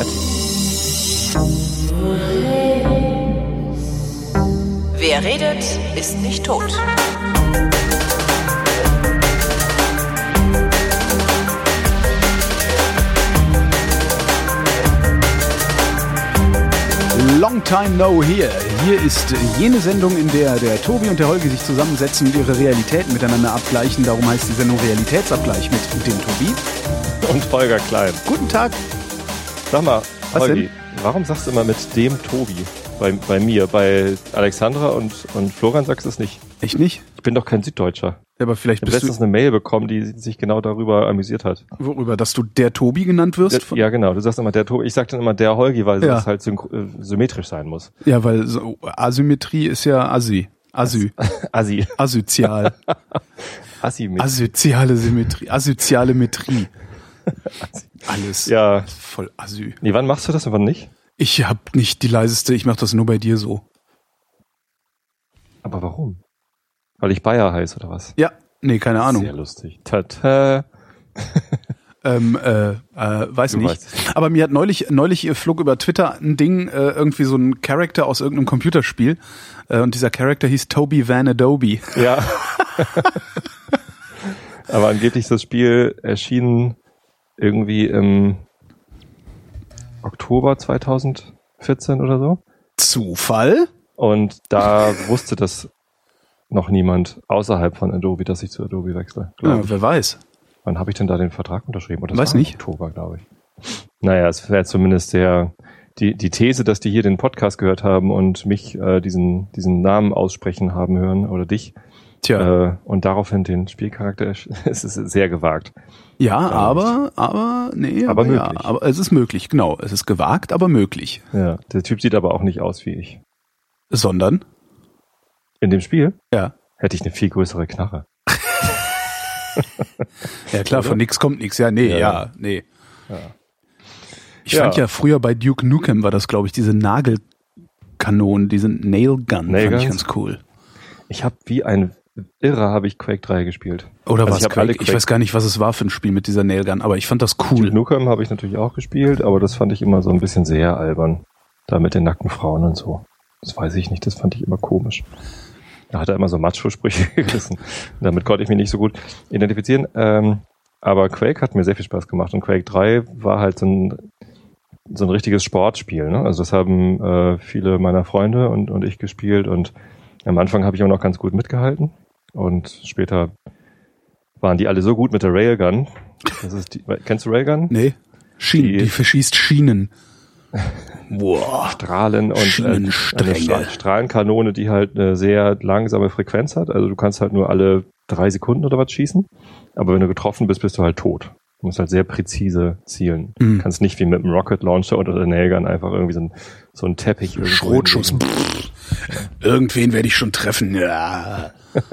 umgekehrt. Wer redet, ist nicht tot. Long time no here. Hier ist jene Sendung, in der der Tobi und der Holgi sich zusammensetzen und ihre Realitäten miteinander abgleichen. Darum heißt die Sendung Realitätsabgleich mit dem Tobi. Und Holger Klein. Guten Tag. Sag mal, Was Holgi, denn? warum sagst du immer mit dem Tobi? Bei, bei mir, bei Alexandra und, und Florian sagst du es nicht. Echt nicht? Ich bin doch kein Süddeutscher. Ja, aber vielleicht Ich bist letztens du eine Mail bekommen, die sich genau darüber amüsiert hat. worüber, dass du der Tobi genannt wirst? Von- ja, genau. Du sagst immer der Tobi. Ich sag dann immer der Holgi, weil Ja. es halt äh, symmetrisch sein muss. ja, weil so, Asymmetrie ist ja Asy. Asy. Assi. Asozial. Assi mit. Asoziale Symmetrie. Asoziale Metrie. Alles Ja. voll Asy. Nee, wann machst du das und wann nicht? Ich hab nicht die leiseste, ich mach das nur bei dir so. Aber warum? Weil ich Bayer heiße oder was? Ja, nee, keine Ahnung. Sehr lustig. Tata. Ähm, äh, äh, weiß Du nicht. weißt. Aber mir hat neulich, neulich flog über Twitter ein Ding, äh, irgendwie so ein Charakter aus irgendeinem Computerspiel. Äh, und dieser Charakter hieß Toby Van Adobe. Ja. Aber angeblich ist das Spiel erschienen irgendwie im Oktober 2014 oder so. Zufall? Und da wusste das noch niemand außerhalb von Adobe, dass ich zu Adobe wechsle. Ja, wer weiß. Wann habe ich denn da den Vertrag unterschrieben? Oder Weiß nicht. Oktober, glaube ich. Naja, es wäre zumindest der, die, die These, dass die hier den Podcast gehört haben und mich äh, diesen, diesen Namen aussprechen haben hören oder dich Tja. äh, und daraufhin den Spielcharakter, es ist sehr gewagt. ja, aber, aber, nee, Aber ja, möglich. aber es ist möglich, genau. Es ist gewagt, aber möglich. Ja, der Typ sieht aber auch nicht aus wie ich. Sondern? In dem Spiel Ja. hätte ich eine viel größere Knarre. Ja klar, von nix kommt nix. Ja, nee, ja, Ja. nee. Ja. Ich Ja. fand ja früher bei Duke Nukem war das, glaube ich, diese Nagelkanonen, diese Nail Gun, fand ich ganz cool. Ich habe wie ein Irrer habe ich Quake 3 gespielt. Oder Also was ich alle Quake? Ich weiß gar nicht, was es war für ein Spiel mit dieser Nailgun, aber ich fand das Duke cool. Nukem habe ich natürlich auch gespielt, aber das fand ich immer so ein bisschen sehr albern. Da mit den nackten Frauen und so. Das weiß ich nicht, das fand ich immer komisch. Da hat er immer so Macho-Sprüche gerissen. Damit konnte ich mich nicht so gut identifizieren. Ähm, aber Quake hat mir sehr viel Spaß gemacht und Quake 3 war halt so ein, so ein richtiges Sportspiel. Ne? Also das haben äh, viele meiner Freunde und, und ich gespielt und am Anfang habe ich auch noch ganz gut mitgehalten und später waren die alle so gut mit der Railgun. Das ist die, kennst du Railgun? Nee. Schienen, die, Die- verschießt Schienen. Boah. Strahlen und äh, Schienenstränge. eine Stra Strahlenkanone, die halt eine sehr langsame Frequenz hat. Also du kannst halt nur alle drei Sekunden oder was schießen. Aber wenn du getroffen bist, bist du halt tot. Du musst halt sehr präzise zielen. Mhm. Du kannst nicht wie mit einem Rocket Launcher oder der Nailgun einfach irgendwie so ein, so ein Teppich Schrotschuss. Irgendwen werde ich schon treffen. Ja.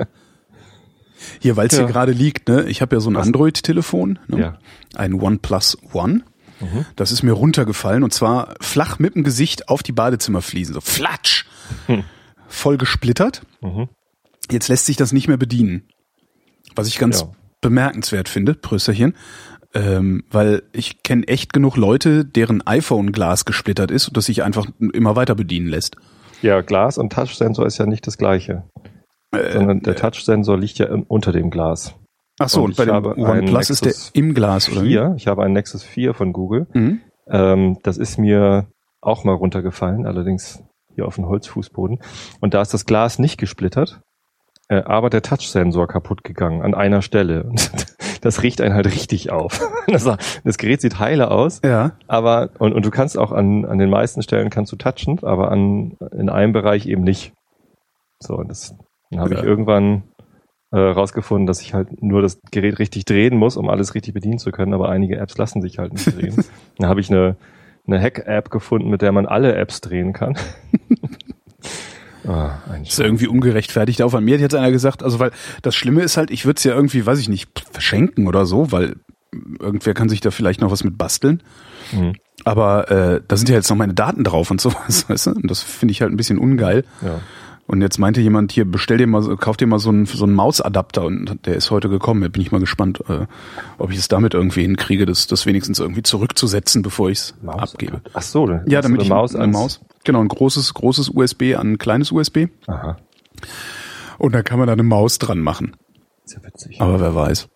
Hier, weil es Ja. hier gerade liegt, ne? Ich habe ja so ein? Android-Telefon, ne? Ja. ein OnePlus One. Mhm. Das ist mir runtergefallen und zwar flach mit dem Gesicht auf die Badezimmerfliesen, so flatsch, Hm. voll gesplittert. Mhm. Jetzt lässt sich das nicht mehr bedienen, was ich ganz Ja. bemerkenswert finde, Prösterchen, ähm, weil ich kenne echt genug Leute, deren iPhone-Glas gesplittert ist und das sich einfach immer weiter bedienen lässt. Ja, Glas und Touchsensor ist ja nicht das gleiche. Äh, sondern der Touchsensor liegt ja unter dem Glas. Ach so, und und, bei dem OnePlus ist der im Glas, oder wie? 4, ich habe einen Nexus 4 von Google. Mhm. Ähm, das ist mir auch mal runtergefallen, allerdings hier auf den Holzfußboden. Und da ist das Glas nicht gesplittert, äh, aber der Touchsensor kaputt gegangen an einer Stelle. Und das riecht einen halt richtig auf. Das, das Gerät sieht heile aus, Ja. aber und, und du kannst auch an, an den meisten Stellen kannst du touchen, aber an in einem Bereich eben nicht. So, und das dann habe Ja. ich irgendwann äh, rausgefunden, dass ich halt nur das Gerät richtig drehen muss, um alles richtig bedienen zu können, aber einige Apps lassen sich halt nicht drehen. dann habe ich eine, eine Hack-App gefunden, mit der man alle Apps drehen kann. ah, ein ist irgendwie ungerechtfertigt. Auch an mir hat jetzt einer gesagt, also weil das Schlimme ist halt, ich würde es ja irgendwie, weiß ich nicht, verschenken oder so, weil irgendwer kann sich da vielleicht noch was mit basteln. Mhm. Aber äh, da sind ja jetzt noch meine Daten drauf und sowas, weißt du? Und das finde ich halt ein bisschen ungeil. Ja. Und jetzt meinte jemand hier, bestell dir mal, so- kauf dir mal so einen, so einen Mausadapter und der ist heute gekommen. Jetzt bin ich mal gespannt, äh, ob ich es damit irgendwie hinkriege, das, das wenigstens irgendwie zurückzusetzen, bevor ich es abgebe. Ach so, dann Ja, damit eine ich Maus eine ans- Maus, genau, ein großes, großes USB an ein kleines USB Aha, und dann kann man da eine Maus dran machen. ist ja witzig. Aber wer weiß.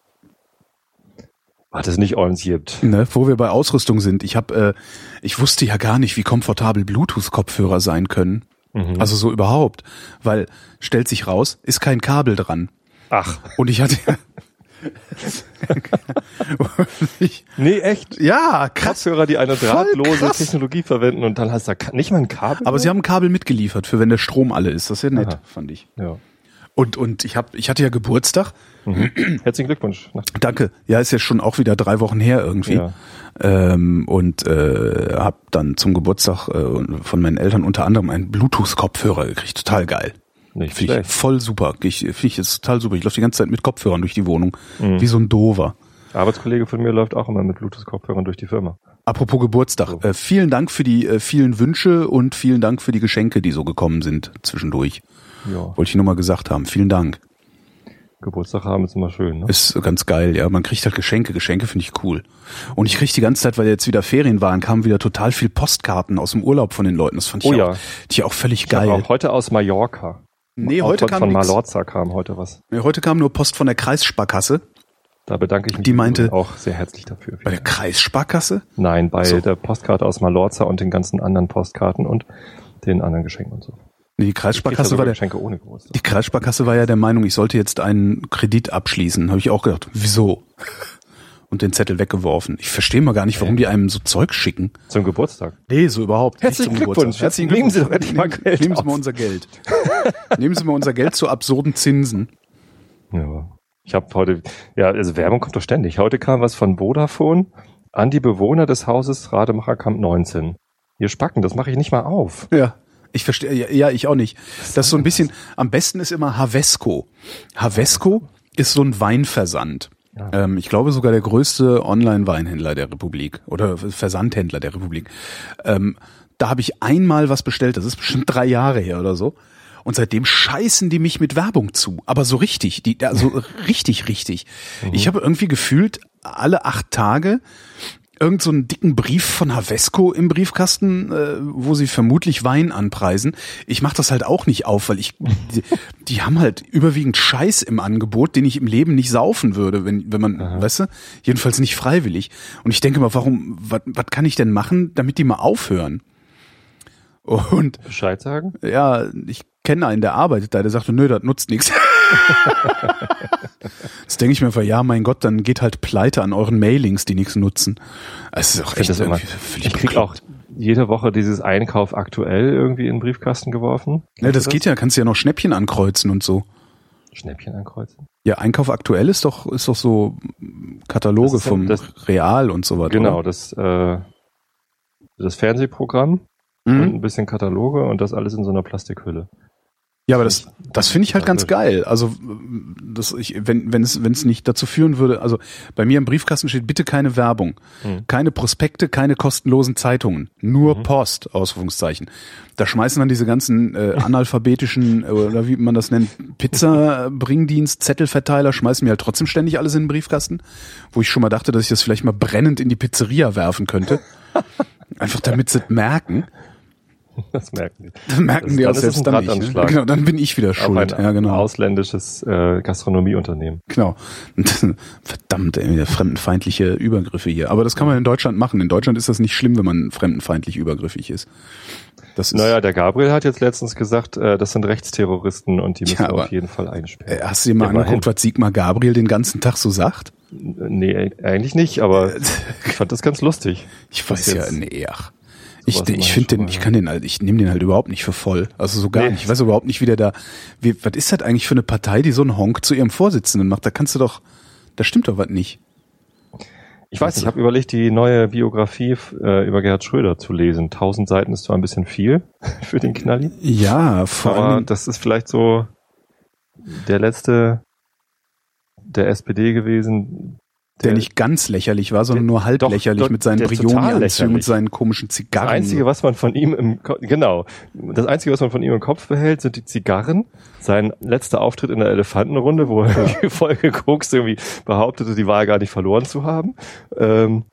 Hat es nicht uns gibt. Ne, wo wir bei Ausrüstung sind, ich habe, äh, ich wusste ja gar nicht, wie komfortabel Bluetooth-Kopfhörer sein können. Mhm. Also so überhaupt, weil stellt sich raus, ist kein Kabel dran. Ach, Und ich hatte ja, ich, nee, echt? ja krass. Kopfhörer, die eine drahtlose. Technologie verwenden und dann hast du da nicht mal ein Kabel. Aber sie haben ein Kabel mitgeliefert, für wenn der Strom alle ist. Das ist ja nett, Aha. fand ich. ja. Und und ich hab, ich hatte ja Geburtstag. Herzlichen Glückwunsch. Danke. Ja, ist ja schon auch wieder drei Wochen her irgendwie. Ja. Ähm, und äh, habe dann zum Geburtstag äh, von meinen Eltern unter anderem einen Bluetooth-Kopfhörer gekriegt. Total geil. Nicht Finde ich voll super. Ich, Finde ich jetzt total super. Ich laufe die ganze Zeit mit Kopfhörern durch die Wohnung. Mhm. Wie so ein Dover. Arbeitskollege von mir läuft auch immer mit Bluetooth-Kopfhörern durch die Firma. Apropos Geburtstag. Äh, vielen Dank für die äh, vielen Wünsche und vielen Dank für die Geschenke, die so gekommen sind zwischendurch. Ja. Wollte ich nur mal gesagt haben. Vielen Dank. Geburtstag haben ist immer schön, ne? Ist ganz geil, ja. Man kriegt halt Geschenke. Geschenke finde ich cool. Und ich kriege die ganze Zeit, weil jetzt wieder Ferien waren, kamen wieder total viel Postkarten aus dem Urlaub von den Leuten. Das fand ich Oh auch, ja. die auch völlig Ich geil. auch heute aus Mallorca. nee, Auch heute von, kam von. Malorza kam heute was. Nee, heute kam nur Post von der Kreissparkasse. Da bedanke ich mich Die meinte- auch sehr herzlich dafür. Bei der Kreissparkasse? Nein, bei So. der Postkarte aus Malorza und den ganzen anderen Postkarten und den anderen Geschenken und so. Nee, die Kreissparkasse war der, die Kreissparkasse war ja der Meinung, ich sollte jetzt einen Kredit abschließen. Habe ich auch gedacht, wieso? Und den Zettel weggeworfen. Ich verstehe mal gar nicht, warum die einem so Zeug schicken. Zum Geburtstag. Nee, so überhaupt. Herzlichen nicht zum Glückwunsch. Herzlichen Nehmen Glückwunsch. Sie doch endlich mal Nehmen- Geld Nehmen Sie mal unser Geld. Nehmen Sie mal unser Geld zu absurden Zinsen. Ja. Ich habe heute, ja, also Werbung kommt doch ständig. Heute kam was von Vodafone an die Bewohner des Hauses Rademacherkamp 19. Ihr Spacken, das mache ich nicht mal auf. Ja. Ich verstehe, ja, ja, ich auch nicht. Das ist so ein bisschen, am besten ist immer Havesco. Havesco ist so ein Weinversand. Ja. Ähm, ich glaube sogar der größte Online-Weinhändler der Republik oder Versandhändler der Republik. Ähm, da habe ich einmal was bestellt, das ist bestimmt drei Jahre her oder so. Und seitdem scheißen die mich mit Werbung zu. Aber so richtig, die, also richtig, richtig. Ich habe irgendwie gefühlt alle acht Tage irgend so einen dicken Brief von Havesco im Briefkasten, äh, wo sie vermutlich Wein anpreisen. Ich mache das halt auch nicht auf, weil ich die, die haben halt überwiegend Scheiß im Angebot, den ich im Leben nicht saufen würde, wenn wenn man, weißt du, jedenfalls nicht freiwillig. Und ich denke mal, warum was was kann ich denn machen, damit die mal aufhören? Und Bescheid sagen? ja, ich kenne einen, der arbeitet da, der sagte, nö, das nutzt nichts. Das denke ich mir einfach, ja, mein Gott, dann geht halt pleite an euren Mailings, die nichts nutzen. Es ist auch Ich, echt das immer, völlig ich krieg auch jede Woche dieses Einkauf aktuell irgendwie in den Briefkasten geworfen. Ja, das geht ja, kannst du ja noch Schnäppchen ankreuzen und so. Schnäppchen ankreuzen. Ja, Einkauf aktuell ist doch, ist doch so Kataloge Das ja- vom das- Real und so weiter. Genau, oder? das, äh, das Fernsehprogramm und Mhm. ein bisschen Kataloge und das alles in so einer Plastikhülle. Ja, aber das, das finde ich halt ganz geil. Also, das ich, wenn, wenn es, wenn es nicht dazu führen würde, also bei mir im Briefkasten steht bitte keine Werbung, Mhm. keine Prospekte, keine kostenlosen Zeitungen, nur Post, Ausrufungszeichen. Da schmeißen dann diese ganzen äh, analphabetischen, äh, oder wie man das nennt, Pizza-Bringdienst, Zettelverteiler, schmeißen mir halt trotzdem ständig alles in den Briefkasten, wo ich schon mal dachte, dass ich das vielleicht mal brennend in die Pizzeria werfen könnte. Einfach damit sie es merken. Das merken die. Dann merken Das- die auch selbst dann nicht. Ne? Genau, dann bin ich wieder schuld. ein Ja, genau. ausländisches äh, Gastronomieunternehmen. Genau. Verdammt, ey, fremdenfeindliche Übergriffe hier. Aber das kann man in Deutschland machen. In Deutschland ist das nicht schlimm, wenn man fremdenfeindlich übergriffig ist. Das ist, Naja, der Gabriel hat jetzt letztens gesagt, äh, das sind Rechtsterroristen und die müssen Ja, auf jeden Fall einsperren. Äh, hast du dir mal Immerhin. angeguckt, was Sigmar Gabriel den ganzen Tag so sagt? Nee, eigentlich nicht, aber ich fand das ganz lustig. Ich weiß ja, nee, ach. Ich, ich finde den, mal, ich kann den halt, ich nehme den halt überhaupt nicht für voll. Also so gar Nee. nicht. Ich weiß überhaupt nicht, wie der da, wie, was ist das eigentlich für eine Partei, die so einen Honk zu ihrem Vorsitzenden macht? Da kannst du doch, da stimmt doch was nicht. Ich weiß nicht, ich habe überlegt, die neue Biografie äh, über Gerhard Schröder zu lesen. Tausend Seiten ist zwar ein bisschen viel für den Knalli, Ja, vor aber allem, das ist vielleicht so der letzte der SPD gewesen, Der nicht ganz lächerlich war, sondern nur halb doch, lächerlich doch, mit seinen der Brioni-Anzügen und seinen komischen Das Zigarren. Einzige, was man von ihm im Ko genau, das Einzige, was man von ihm im Kopf behält, sind die Zigarren. Sein letzter Auftritt in der Elefantenrunde, wo er die Folge Koks irgendwie behauptete, die Wahl gar nicht verloren zu haben. Ähm,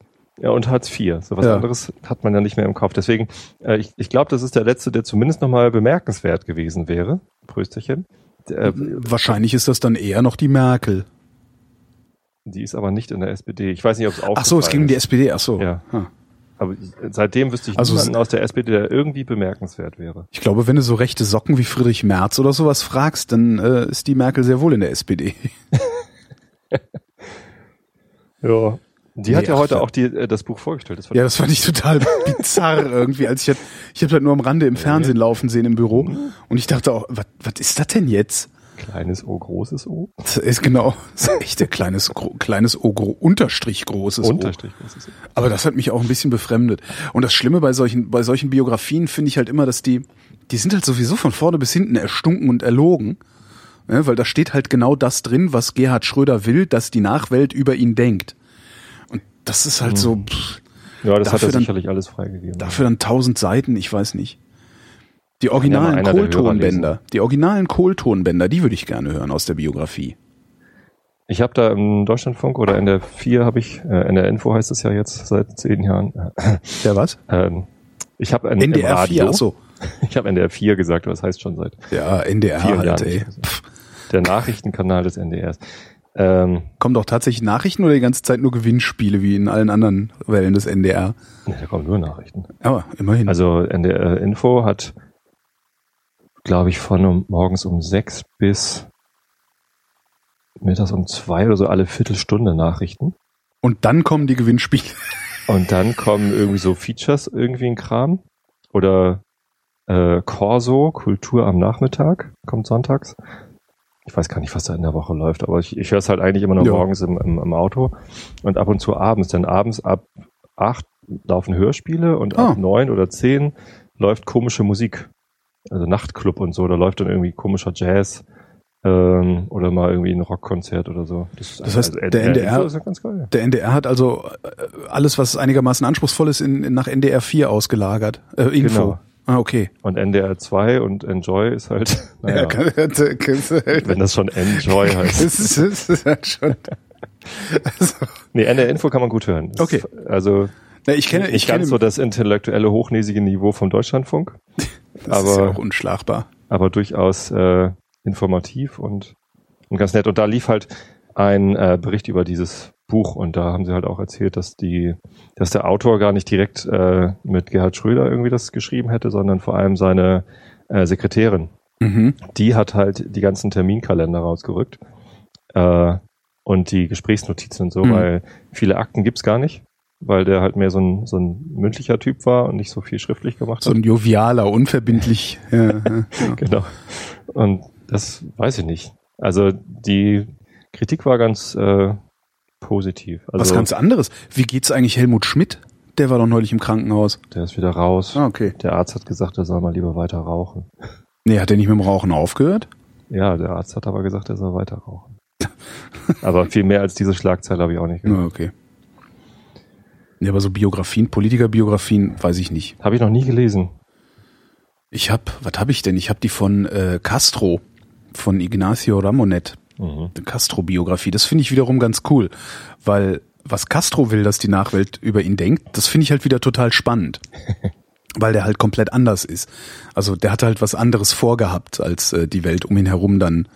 ja, und Hartz IV. So was Ja. anderes hat man ja nicht mehr im Kopf. Deswegen, äh, ich, ich glaube, das ist der letzte, der zumindest nochmal bemerkenswert gewesen wäre. Prösterchen. Der, Wahrscheinlich ist das dann eher noch die Merkel. Die ist aber nicht in der SPD. Ich weiß nicht, ob es Ach so, es ging um die. SPD. Ach so. Ja. Ah. Aber seitdem wüsste ich Also niemanden aus der SPD, der irgendwie bemerkenswert wäre. Ich glaube, wenn du so rechte Socken wie Friedrich Merz oder sowas fragst, dann äh, ist die Merkel sehr wohl in der SPD. Ja. Die Nee, hat ja ach, heute auch die, äh, das Buch vorgestellt. Das Ja, das fand ich total bizarr irgendwie. Als ich hab, ich habe das nur am Rande im Fernsehen laufen sehen im Büro und ich dachte auch, was ist das denn jetzt? Kleines O, großes O. Das ist genau, das ist echt ein kleines gro- kleines O gro Unterstrich großes O. Unterstrich großes O. Aber das hat mich auch ein bisschen befremdet. Und das Schlimme bei solchen, bei solchen Biografien finde ich halt immer, dass die, die sind halt sowieso von vorne bis hinten erstunken und erlogen. Ne, weil da steht halt genau das drin, was Gerhard Schröder will, dass die Nachwelt über ihn denkt. Und das ist halt so, pff, Ja, das hat er dann- sicherlich alles freigegeben. dafür dann tausend Seiten, ich weiß nicht. Die ja originalen Hörer Kohltonbänder, die originalen Kohltonbänder, die würde ich gerne hören aus der Biografie. Ich habe da im Deutschlandfunk oder in der 4 habe ich, äh, in der Info heißt es ja jetzt seit zehn Jahren, Der was? ähm, ich habe im NDR Radio, 4, ach so. ich habe NDR 4 gesagt, aber das heißt schon seit Ja, NDR halt, Jahren. ey. Der Nachrichtenkanal des NDRs. Ähm, Kommen doch tatsächlich Nachrichten oder die ganze Zeit nur Gewinnspiele wie in allen anderen Wellen des NDR? ne, da kommen nur Nachrichten. Aber immerhin. Also NDR Info hat, glaube ich, von morgens um sechs bis mittags um zwei oder so alle Viertelstunde Nachrichten. Und dann kommen die Gewinnspiele. Und dann kommen irgendwie so Features, irgendwie ein Kram. Oder äh, Corso, Kultur am Nachmittag, kommt sonntags. Ich weiß gar nicht, was da in der Woche läuft, aber ich, ich höre es halt eigentlich immer noch Ja. morgens im, im, im Auto und ab und zu abends. Denn abends ab acht laufen Hörspiele und Ah. ab neun oder zehn läuft komische Musik. Also Nachtclub und so, da läuft dann irgendwie komischer Jazz ähm, oder mal irgendwie ein Rockkonzert oder so. ist Das heißt, also der NDR ist ja ganz geil. Der NDR hat also äh, alles, was einigermaßen anspruchsvoll ist, in, in, nach NDR 4 ausgelagert. Äh, Info. Genau. Ah, okay. Und NDR 2 und Enjoy ist halt, naja, kann, kannst du halt, wenn das schon Enjoy heißt. das ist, das ist halt schon. Also, Nee, NDR Info kann man gut hören. Das Okay. Ist, also na, ich kenne, nicht ich kenne, ganz so das intellektuelle, hochnäsige Niveau vom Deutschlandfunk, das ist ja aber- auch unschlagbar. aber durchaus äh, informativ und, und ganz nett. Und da lief halt ein äh, Bericht über dieses Buch und da haben sie halt auch erzählt, dass die, dass der Autor gar nicht direkt äh, mit Gerhard Schröder irgendwie das geschrieben hätte, sondern vor allem seine äh, Sekretärin. Mhm. die hat halt die ganzen Terminkalender rausgerückt äh, und die Gesprächsnotizen und so, Mhm. weil viele Akten gibt's gar nicht, weil der halt mehr so ein, so ein mündlicher Typ war und nicht so viel schriftlich gemacht So hat. ein jovialer, unverbindlich. ja, ja, ja. Genau. Und das weiß ich nicht. Also die Kritik war ganz äh, positiv. Also Was ganz anderes. Wie geht's eigentlich Helmut Schmidt? Der war doch neulich im Krankenhaus. der ist wieder raus. Ah, okay. Der Arzt hat gesagt, er soll mal lieber weiter rauchen. Nee, hat er nicht mit dem Rauchen aufgehört? Ja, der Arzt hat aber gesagt, er soll weiter rauchen. aber viel mehr als diese Schlagzeile habe ich auch nicht gehört. Ah, okay. Nee, aber so Biografien, Politikerbiografien, weiß ich nicht. Habe ich noch nie gelesen. Ich hab, was hab ich denn? Ich hab die von äh, Castro, von Ignacio Ramonet, Mhm. die Castro-Biografie. Das finde ich wiederum ganz cool, weil was Castro will, dass die Nachwelt über ihn denkt, das finde ich halt wieder total spannend. weil der halt komplett anders ist. Also der hatte halt was anderes vorgehabt, als äh, die Welt um ihn herum dann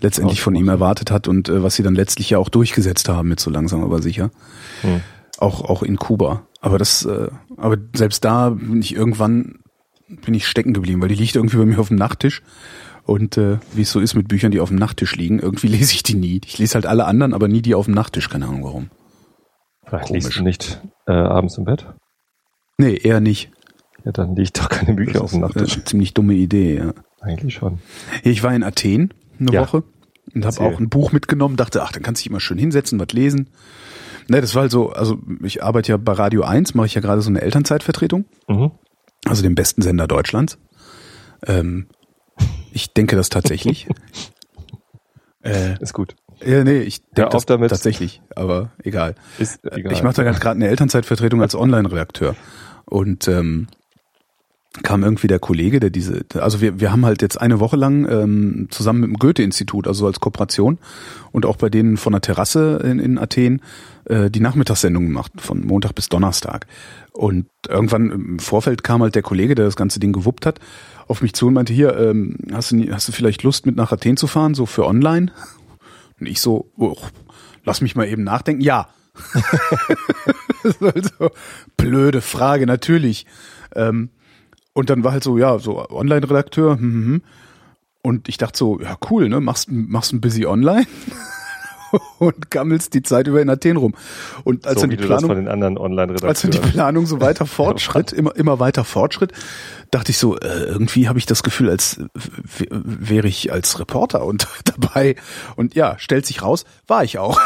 letztendlich von ihm erwartet hat und äh, was sie dann letztlich ja auch durchgesetzt haben mit so langsam aber sicher. Hm. Auch auch in Kuba. Aber das, äh, aber selbst da bin ich irgendwann bin ich stecken geblieben, weil die liegt irgendwie bei mir auf dem Nachttisch. Und äh, wie es so ist mit Büchern, die auf dem Nachttisch liegen, irgendwie lese ich die nie. Ich lese halt alle anderen, aber nie die auf dem Nachttisch, keine Ahnung warum. Vielleicht Komisch. liest du nicht äh, abends im Bett. Nee, eher nicht. Ja, dann liegt doch keine Bücher auf dem Das ist Nachttisch. eine ziemlich dumme Idee, ja. Eigentlich schon. Ich war in Athen eine Ja. Woche und habe auch ein Buch mitgenommen, dachte, ach, dann kannst du dich immer schön hinsetzen, was lesen. Ne, das war halt so, also ich arbeite ja bei Radio 1, mache ich ja gerade so eine Elternzeitvertretung, Mhm. also dem besten Sender Deutschlands. Ähm, ich denke das tatsächlich. äh, Ist gut. Ja, nee, ich denke das damit. tatsächlich, aber egal. Ist egal. Ich mache da gerade eine Elternzeitvertretung als Online-Redakteur. Und ähm, kam irgendwie der Kollege, der diese, also wir, wir haben halt jetzt eine Woche lang ähm, zusammen mit dem Goethe-Institut, also als Kooperation und auch bei denen von der Terrasse in, in Athen äh, die Nachmittagssendung gemacht, von Montag bis Donnerstag. Und irgendwann im Vorfeld kam halt der Kollege, der das ganze Ding gewuppt hat, auf mich zu und meinte, hier, ähm, hast, du, hast du vielleicht Lust mit nach Athen zu fahren, so für online? Und ich so, oh, lass mich mal eben nachdenken. Ja. also, blöde Frage, natürlich. Ähm, und dann war halt so, ja, so Online-Redakteur. Hm, hm, hm. Und ich dachte so, ja cool, ne? Machst, machst ein busy online und gammelst die Zeit über in Athen rum. Und als so dann die Planung, von den anderen Online-Redakteuren. als dann die Planung so weiter fortschritt, immer, immer weiter fortschritt, dachte ich so, äh, irgendwie habe ich das Gefühl, als wäre ich als Reporter und dabei. Und ja, stellt sich raus, war ich auch.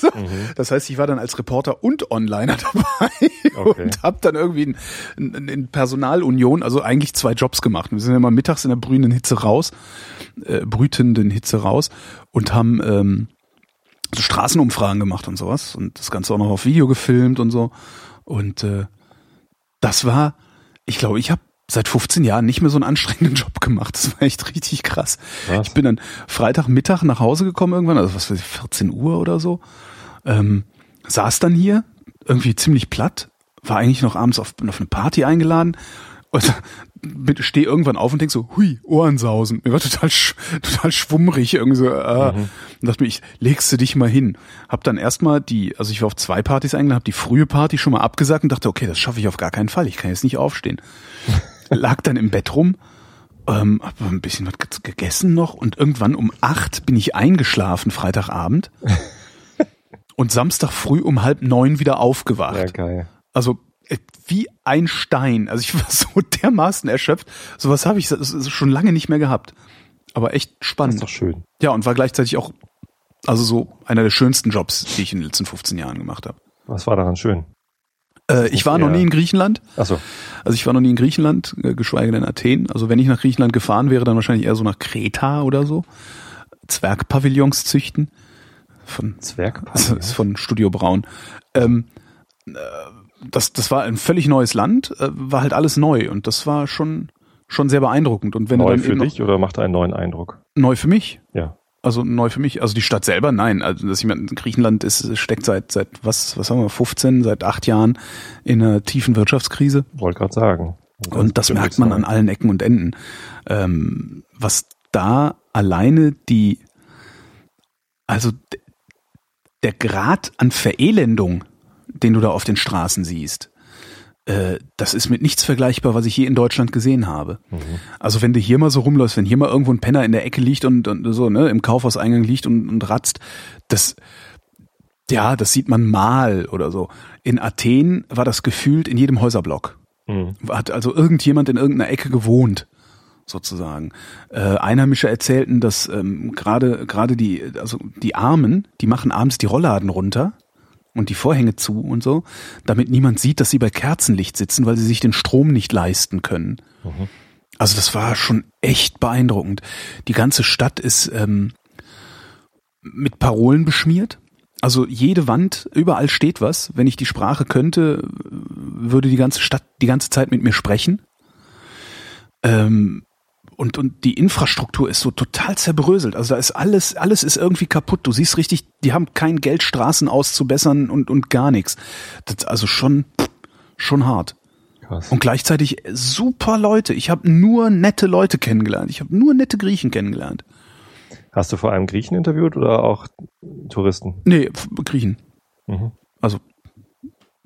so. Das heißt, ich war dann als Reporter und Onliner dabei Okay. und habe dann irgendwie in, in, in Personalunion, also eigentlich zwei Jobs gemacht. Wir sind immer mittags in der brühenden Hitze raus, äh, brütenden Hitze raus und haben ähm, so Straßenumfragen gemacht und sowas und das Ganze auch noch auf Video gefilmt und so. Und äh, das war, ich glaube, ich habe seit 15 Jahren nicht mehr so einen anstrengenden Job gemacht. Das war echt richtig krass. Was? Ich bin dann Freitagmittag nach Hause gekommen irgendwann, also was weiß ich, 14 Uhr oder so. Ähm, saß dann hier, irgendwie ziemlich platt, war eigentlich noch abends auf, auf eine Party eingeladen und stehe irgendwann auf und denk so, hui, Ohrensausen. Mir war total, sch total schwummrig irgendwie so. Äh, Und dachte mir, ich legst du dich mal hin. Hab dann erstmal die, also ich war auf zwei Partys eingeladen, hab die frühe Party schon mal abgesagt und dachte, okay, das schaffe ich auf gar keinen Fall. Ich kann jetzt nicht aufstehen. Lag dann im Bett rum, ähm, hab ein bisschen was ge- gegessen noch und irgendwann um acht bin ich eingeschlafen, Freitagabend. und Samstag früh um halb neun wieder aufgewacht. Ja, geil. Also wie ein Stein. Also ich war so dermaßen erschöpft. Sowas habe ich schon lange nicht mehr gehabt. Aber echt Das spannend. ist doch schön. Ja, und war gleichzeitig auch also so einer der schönsten Jobs, die ich in den letzten 15 Jahren gemacht habe. Was war daran schön? Äh, ich war noch nie in Griechenland. Achso, Also ich war noch nie in Griechenland, äh, geschweige denn Athen. Also wenn ich nach Griechenland gefahren wäre, dann wahrscheinlich eher so nach Kreta oder so. Zwergpavillons züchten. Von Das Zwergpavillon. ist von Studio Braun. Ähm, äh, das, das war ein völlig neues Land, äh, war halt alles neu und das war schon, schon sehr beeindruckend. Und wenn Neu dann für dich oder macht einen neuen Eindruck? neu für mich. Ja. Also neu für mich. Also die Stadt selber, nein. Also dass ich meine, Griechenland ist, steckt seit, seit was, was haben wir, 15, seit acht Jahren in einer tiefen Wirtschaftskrise. Wollte gerade sagen. Und das merkt man an allen Ecken und Enden. Ähm, was da alleine die, also der Grad an Verelendung, den du da auf den Straßen siehst, äh, das ist mit nichts vergleichbar, was ich je in Deutschland gesehen habe. Also wenn du hier mal so rumläufst, wenn hier mal irgendwo ein Penner in der Ecke liegt und, und so, ne, im Kaufhauseingang liegt und, und ratzt, das, ja, das sieht man mal oder so. In Athen war das gefühlt in jedem Häuserblock Mhm. hat also irgendjemand in irgendeiner Ecke gewohnt sozusagen. Äh, Einheimische erzählten, dass ähm, gerade gerade die also die Armen, die machen abends die Rollladen runter und die Vorhänge zu und so, damit niemand sieht, dass sie bei Kerzenlicht sitzen, weil sie sich den Strom nicht leisten können. Also das war schon echt beeindruckend. Die ganze Stadt ist ähm, mit Parolen beschmiert. Also jede Wand, überall steht was. Wenn ich die Sprache könnte, würde die ganze Stadt die ganze Zeit mit mir sprechen. Ähm, und, und die Infrastruktur ist so total zerbröselt. Also da ist alles, alles ist irgendwie kaputt. Du siehst richtig, die haben kein Geld, Straßen auszubessern und, und gar nichts. Das ist also schon, schon hart. Krass. Und gleichzeitig super Leute. Ich habe nur nette Leute kennengelernt. Ich habe nur nette Griechen kennengelernt. Hast du vor allem Griechen interviewt oder auch Touristen? Nee, Griechen. Mhm. Also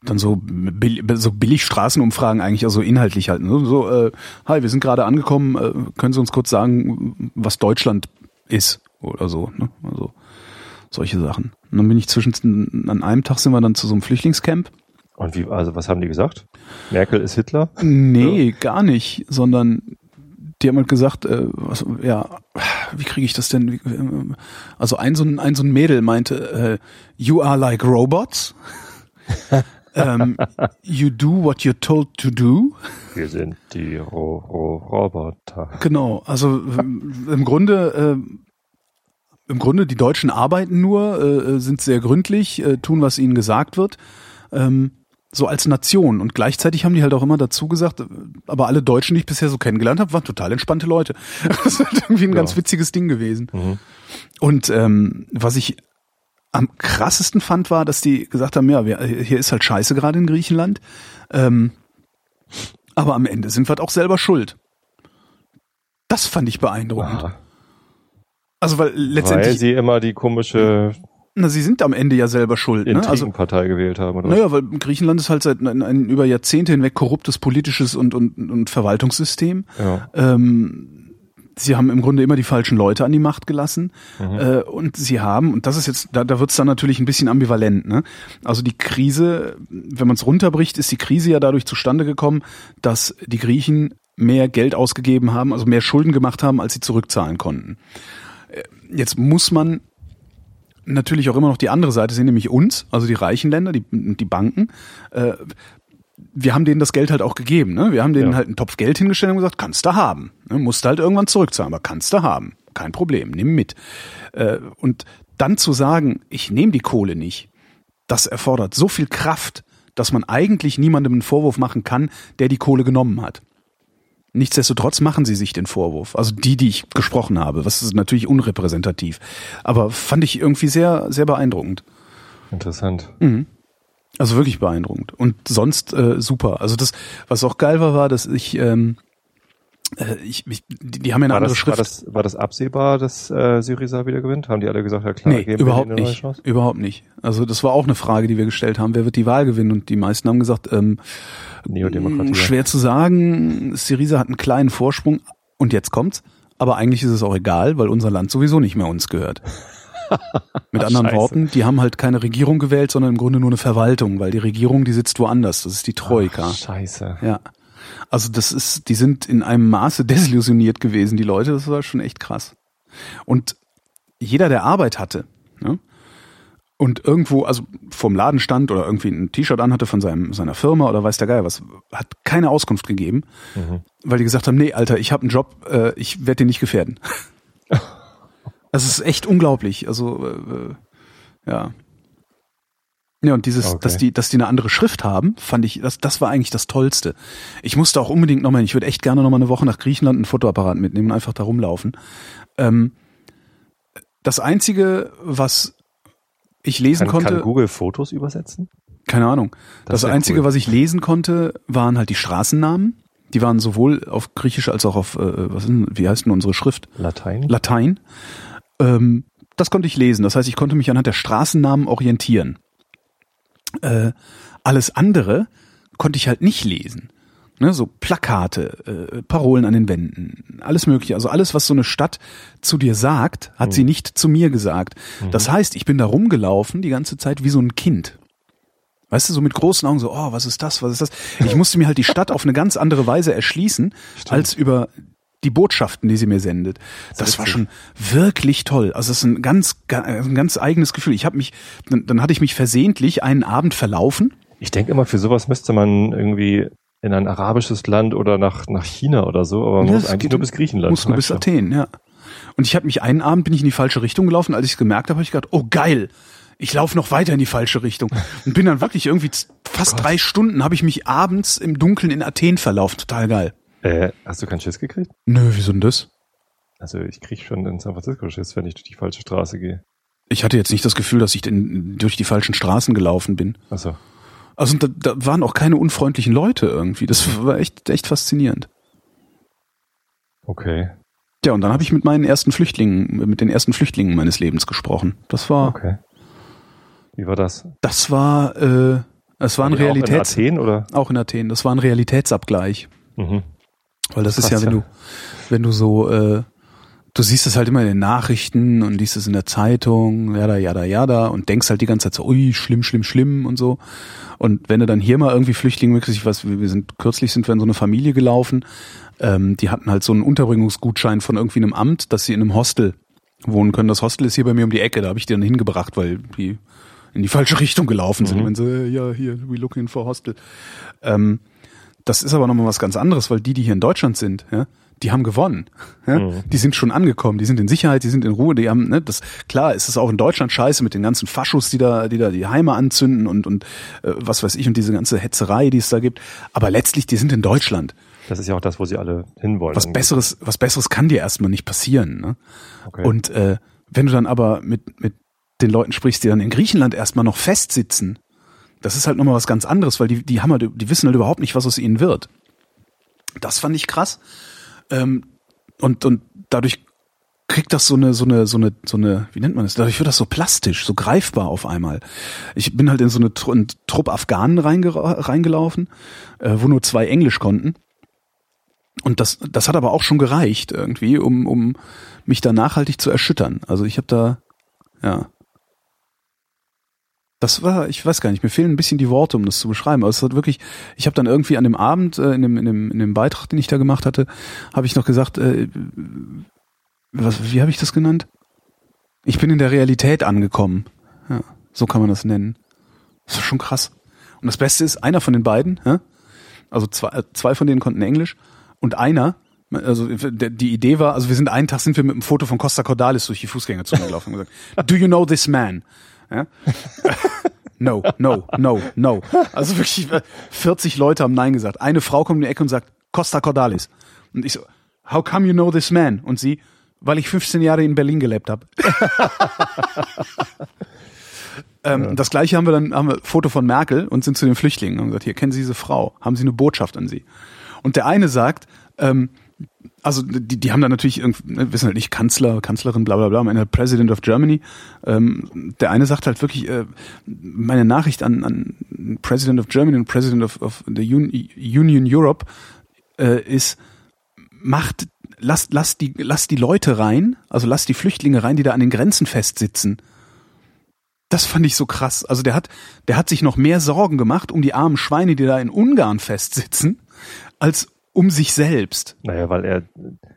dann so, bill so billig Straßenumfragen eigentlich, also inhaltlich halt. Ne? So, äh, hi, wir sind gerade angekommen, äh, können Sie uns kurz sagen, was Deutschland ist oder so. Ne? Also solche Sachen. Und dann bin ich zwischen, an einem Tag sind wir dann zu so einem Flüchtlingscamp. Und wie, also was haben die gesagt? Merkel ist Hitler? Nee, gar nicht, sondern die haben halt gesagt, äh, was, ja, wie kriege ich das denn? Äh, Also ein so ein, ein so ein Mädel meinte, äh, you are like robots. ähm, you do what you're told to do. Wir sind die Ro Ro Roboter. Genau, also ähm, im Grunde äh, im Grunde die Deutschen arbeiten nur, äh, sind sehr gründlich, äh, tun, was ihnen gesagt wird. Ähm, so als Nation. Und gleichzeitig haben die halt auch immer dazu gesagt, äh, aber alle Deutschen, die ich bisher so kennengelernt habe, waren total entspannte Leute. Das ist halt irgendwie ein Ja. ganz witziges Ding gewesen. Mhm. Und ähm, was ich am krassesten fand, war, dass die gesagt haben, ja, wir, hier ist halt scheiße gerade in Griechenland. Ähm, aber am Ende sind wir halt auch selber schuld. Das fand ich beeindruckend. Aha. Also weil Weil letztendlich, sie immer die komische na, sie sind am Ende ja selber schuld. Ne? Also Intrigenpartei gewählt haben, oder? Naja, weil Griechenland ist halt seit ein, ein über Jahrzehnte hinweg korruptes politisches und, und, und Verwaltungssystem. Ja. Ähm, sie haben im Grunde immer die falschen Leute an die Macht gelassen. Mhm. Äh, und sie haben, und das ist jetzt, da, da wird's dann natürlich ein bisschen ambivalent, ne? Also die Krise, wenn man es runterbricht, ist die Krise ja dadurch zustande gekommen, dass die Griechen mehr Geld ausgegeben haben, also mehr Schulden gemacht haben, als sie zurückzahlen konnten. Äh, Jetzt muss man natürlich auch immer noch die andere Seite sehen, nämlich uns, also die reichen Länder, die, die Banken. Äh, wir haben denen das Geld halt auch gegeben. Ne? Wir haben denen Ja. halt einen Topf Geld hingestellt und gesagt, kannst du haben. Ne? Musst du halt irgendwann zurückzahlen, aber kannst du haben. Kein Problem, nimm mit. Äh, und dann zu sagen, ich nehme die Kohle nicht, das erfordert so viel Kraft, dass man eigentlich niemandem einen Vorwurf machen kann, der die Kohle genommen hat. Nichtsdestotrotz machen sie sich den Vorwurf. Also die, die ich gesprochen habe, was ist natürlich unrepräsentativ. Aber fand ich irgendwie sehr, sehr beeindruckend. Interessant. Also wirklich beeindruckend. Und sonst äh, super. Also das, was auch geil war, war, dass ich, ähm, äh, ich, ich die, die haben ja eine War andere das, Schrift. war, das, war das absehbar, dass äh, Syriza wieder gewinnt? Haben die alle gesagt, ja klar, nee, geben wir überhaupt neue nicht. Chance? Überhaupt nicht. Also das war auch eine Frage, die wir gestellt haben. Wer wird die Wahl gewinnen? Und die meisten haben gesagt, ähm, Neodemokratie. schwer zu sagen. Syriza hat einen kleinen Vorsprung. Und jetzt kommt's. Aber eigentlich ist es auch egal, weil unser Land sowieso nicht mehr uns gehört. Mit anderen Scheiße. Worten, die haben halt keine Regierung gewählt, sondern im Grunde nur eine Verwaltung, weil die Regierung, die sitzt woanders. Das ist die Troika. Ach, scheiße. Ja. Also das ist, die sind in einem Maße desillusioniert gewesen, die Leute, das war schon echt krass. Und jeder, der Arbeit hatte, ne, und irgendwo, also vom Laden stand oder irgendwie ein T-Shirt anhatte von seinem, seiner Firma oder weiß der Geil was, hat keine Auskunft gegeben, weil die gesagt haben, nee, Alter, ich habe einen Job, äh, ich werde den nicht gefährden. Das ist echt unglaublich. Also äh, ja. Ja, und dieses, Okay. dass die, dass die eine andere Schrift haben, fand ich, das, das war eigentlich das Tollste. Ich musste auch unbedingt nochmal, ich würde echt gerne nochmal eine Woche nach Griechenland einen Fotoapparat mitnehmen und einfach da rumlaufen. Ähm, das einzige, was ich lesen Kann, konnte, kann Google Fotos übersetzen? keine Ahnung. Das Das, einzige, cool. was ich lesen konnte, waren halt die Straßennamen. Die waren sowohl auf Griechisch als auch auf, äh, was ist denn, wie heißt denn unsere Schrift? Latein? Latein. Ähm, das konnte ich lesen. Das heißt, ich konnte mich anhand der Straßennamen orientieren. Äh, alles andere konnte ich halt nicht lesen. Ne, so Plakate, äh, Parolen an den Wänden, alles mögliche. Also alles, was so eine Stadt zu dir sagt, hat sie nicht zu mir gesagt. Das heißt, ich bin da rumgelaufen die ganze Zeit wie so ein Kind. Weißt du, so mit großen Augen, so, oh, was ist das, was ist das? Ich musste mir halt die Stadt auf eine ganz andere Weise erschließen, als über die Botschaften, die sie mir sendet. Das war schon wirklich toll. Also es ist ein ganz, ga- ein ganz eigenes Gefühl. Ich habe mich, dann, dann hatte ich mich versehentlich einen Abend verlaufen. Ich denke immer, für sowas müsste man irgendwie in ein arabisches Land oder nach, nach China oder so, aber man Ja, muss eigentlich nur bis Griechenland. Muss nur bis Ja. Athen, ja. Und ich habe mich einen Abend bin ich in die falsche Richtung gelaufen. Als ich es gemerkt habe, habe ich gedacht, oh geil, ich laufe noch weiter in die falsche Richtung und bin dann wirklich irgendwie fast drei Stunden habe ich mich abends im Dunkeln in Athen verlaufen. Total geil. Äh, hast du keinen Schiss gekriegt? Nö, wieso denn das? Also ich krieg schon in San Francisco Schiss, wenn ich durch die falsche Straße gehe. Ich hatte jetzt nicht das Gefühl, dass ich denn durch die falschen Straßen gelaufen bin. Achso. Also da, da waren auch keine unfreundlichen Leute irgendwie. Das war echt, echt faszinierend. Okay. Ja, und dann habe ich mit meinen ersten Flüchtlingen, mit den ersten Flüchtlingen meines Lebens gesprochen. Das war, Okay. Wie war das? das war, äh, es war ein Auch in Realitäts, Athen oder? auch in Athen. Das war ein Realitätsabgleich, Mhm. Weil das ist Krass, ja, wenn ja. du, wenn du so, äh, du siehst es halt immer in den Nachrichten und liest es in der Zeitung, jada, jada, jada, und denkst halt die ganze Zeit so, ui, schlimm, schlimm, schlimm und so. Und wenn du dann hier mal irgendwie Flüchtlinge möchtest, ich weiß, wir wir sind, kürzlich sind wir in so eine Familie gelaufen, ähm, die hatten halt so einen Unterbringungsgutschein von irgendwie einem Amt, dass sie in einem Hostel wohnen können. Das Hostel ist hier bei mir um die Ecke, da habe ich die dann hingebracht, weil die in die falsche Richtung gelaufen sind. Mhm. Wenn sie, äh, ja, hier, we looking for Hostel. Ähm, das ist aber nochmal was ganz anderes, weil die, die hier in Deutschland sind, ja, die haben gewonnen. Ja? Mhm. Die sind schon angekommen, die sind in Sicherheit, die sind in Ruhe, die haben, ne, das klar, ist es auch in Deutschland scheiße mit den ganzen Faschos, die da, die da die Heime anzünden und und äh, was weiß ich und diese ganze Hetzerei, die es da gibt. Aber letztlich, die sind in Deutschland. Das ist ja auch das, wo sie alle hinwollen. Was Besseres, was Besseres kann dir erstmal nicht passieren. Ne? Okay. Und äh, wenn du dann aber mit mit den Leuten sprichst, die dann in Griechenland erstmal noch festsitzen, das ist halt nochmal was ganz anderes, weil die, die haben halt, die wissen halt überhaupt nicht, was aus ihnen wird. Das fand ich krass. Ähm, und, und dadurch kriegt das so eine, so eine, so eine, so eine, wie nennt man das? Dadurch wird das so plastisch, so greifbar auf einmal. Ich bin halt in so eine Tru einen Trupp Afghanen reinge reingelaufen, äh, wo nur zwei Englisch konnten. Und das, das hat aber auch schon gereicht irgendwie, um, um mich da nachhaltig zu erschüttern. Also ich habe da, ja, das war, ich weiß gar nicht, mir fehlen ein bisschen die Worte, um das zu beschreiben. Aber es hat wirklich, ich habe dann irgendwie an dem Abend, äh, in, dem, in, dem, in dem Beitrag, den ich da gemacht hatte, habe ich noch gesagt, äh, was, wie habe ich das genannt? Ich bin in der Realität angekommen. Ja, so kann man das nennen. Das ist schon krass. Und das Beste ist, einer von den beiden, ja, also zwei, äh, zwei von denen konnten Englisch und einer, also die Idee war, also wir sind einen Tag sind wir mit einem Foto von Costa Cordalis durch die Fußgängerzone gelaufen und gesagt, do you know this man? Ja? No, no, no, no. Also wirklich äh, 40 Leute haben Nein gesagt. Eine Frau kommt in die Ecke und sagt, Costa Cordalis. Und ich so, how come you know this man? Und sie, weil ich 15 Jahre in Berlin gelebt habe. ähm, Das gleiche haben wir dann, haben wir Foto von Merkel und sind zu den Flüchtlingen und haben gesagt, hier kennen Sie diese Frau, haben Sie eine Botschaft an sie? Und der eine sagt, ähm, also die, die haben da natürlich irgendwie, ne, wissen halt nicht Kanzler, Kanzlerin, bla bla bla, am Ende President of Germany. Ähm, der eine sagt halt wirklich, äh, meine Nachricht an, an President of Germany und President of, of the Un Union Europe äh, ist, macht, lasst, lasst die, lasst die Leute rein, also lasst die Flüchtlinge rein, die da an den Grenzen festsitzen. Das fand ich so krass. Also der hat, der hat sich noch mehr Sorgen gemacht um die armen Schweine, die da in Ungarn festsitzen, als um sich selbst. naja, weil er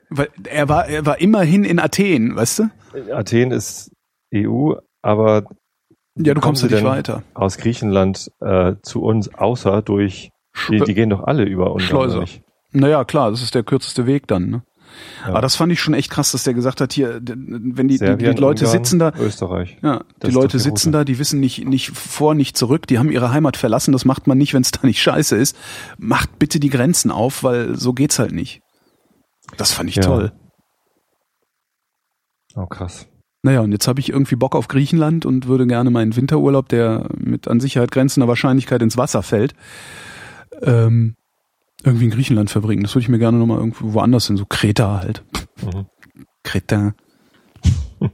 Weil er war, er war immerhin in Athen, weißt du? Athen ist EU, aber Ja, du kommst ja nicht weiter. aus Griechenland äh, zu uns, außer durch die, die gehen doch alle über Ungarn. Schleuse. Naja, klar, das ist der kürzeste Weg dann. Ne? Ja. Aber das fand ich schon echt krass, dass der gesagt hat, hier, wenn die, die, Serbien, die Leute Ungarn, sitzen da, Österreich. ja, Das die Leute sitzen da, die wissen nicht, nicht vor, nicht zurück, die haben ihre Heimat verlassen, das macht man nicht, wenn es da nicht scheiße ist. Macht bitte die Grenzen auf, weil so geht's halt nicht. Das fand ich Ja. toll. Oh krass. Naja, und jetzt habe ich irgendwie Bock auf Griechenland und würde gerne meinen Winterurlaub, der mit an Sicherheit grenzender Wahrscheinlichkeit ins Wasser fällt, ähm, irgendwie in Griechenland verbringen. Das würde ich mir gerne nochmal irgendwo woanders hin, so Kreta halt. Mhm. Kreta.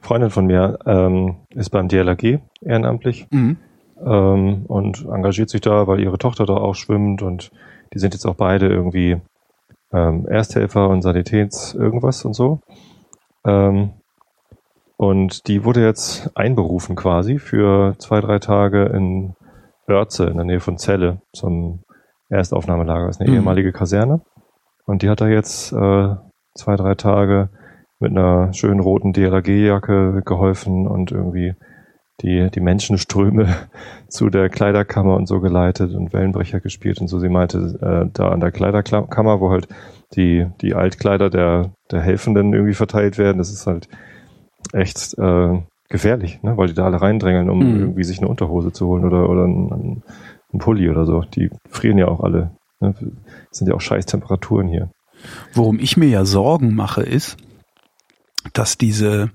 Freundin von mir ähm, ist beim DLRG ehrenamtlich Mhm. ähm, und engagiert sich da, weil ihre Tochter da auch schwimmt und die sind jetzt auch beide irgendwie ähm, Ersthelfer und Sanitäts irgendwas und so. Ähm, und die wurde jetzt einberufen quasi für zwei, drei Tage in Oerze in der Nähe von Celle zum Erstaufnahmelager. Das ist eine Mhm. ehemalige Kaserne. Und die hat da jetzt äh, zwei, drei Tage mit einer schönen roten DLRG-Jacke geholfen und irgendwie die, die Menschenströme zu der Kleiderkammer und so geleitet und Wellenbrecher gespielt und so. Sie meinte, äh, da an der Kleiderkammer, wo halt die, die Altkleider der, der Helfenden irgendwie verteilt werden, das ist halt echt äh, gefährlich, ne? weil die da alle reindrängeln, um Mhm. irgendwie sich eine Unterhose zu holen oder, oder einen, einen Pulli oder so. Die frieren ja auch alle. Ne? Es sind ja auch scheiß Temperaturen hier. Worum ich mir ja Sorgen mache, ist, dass diese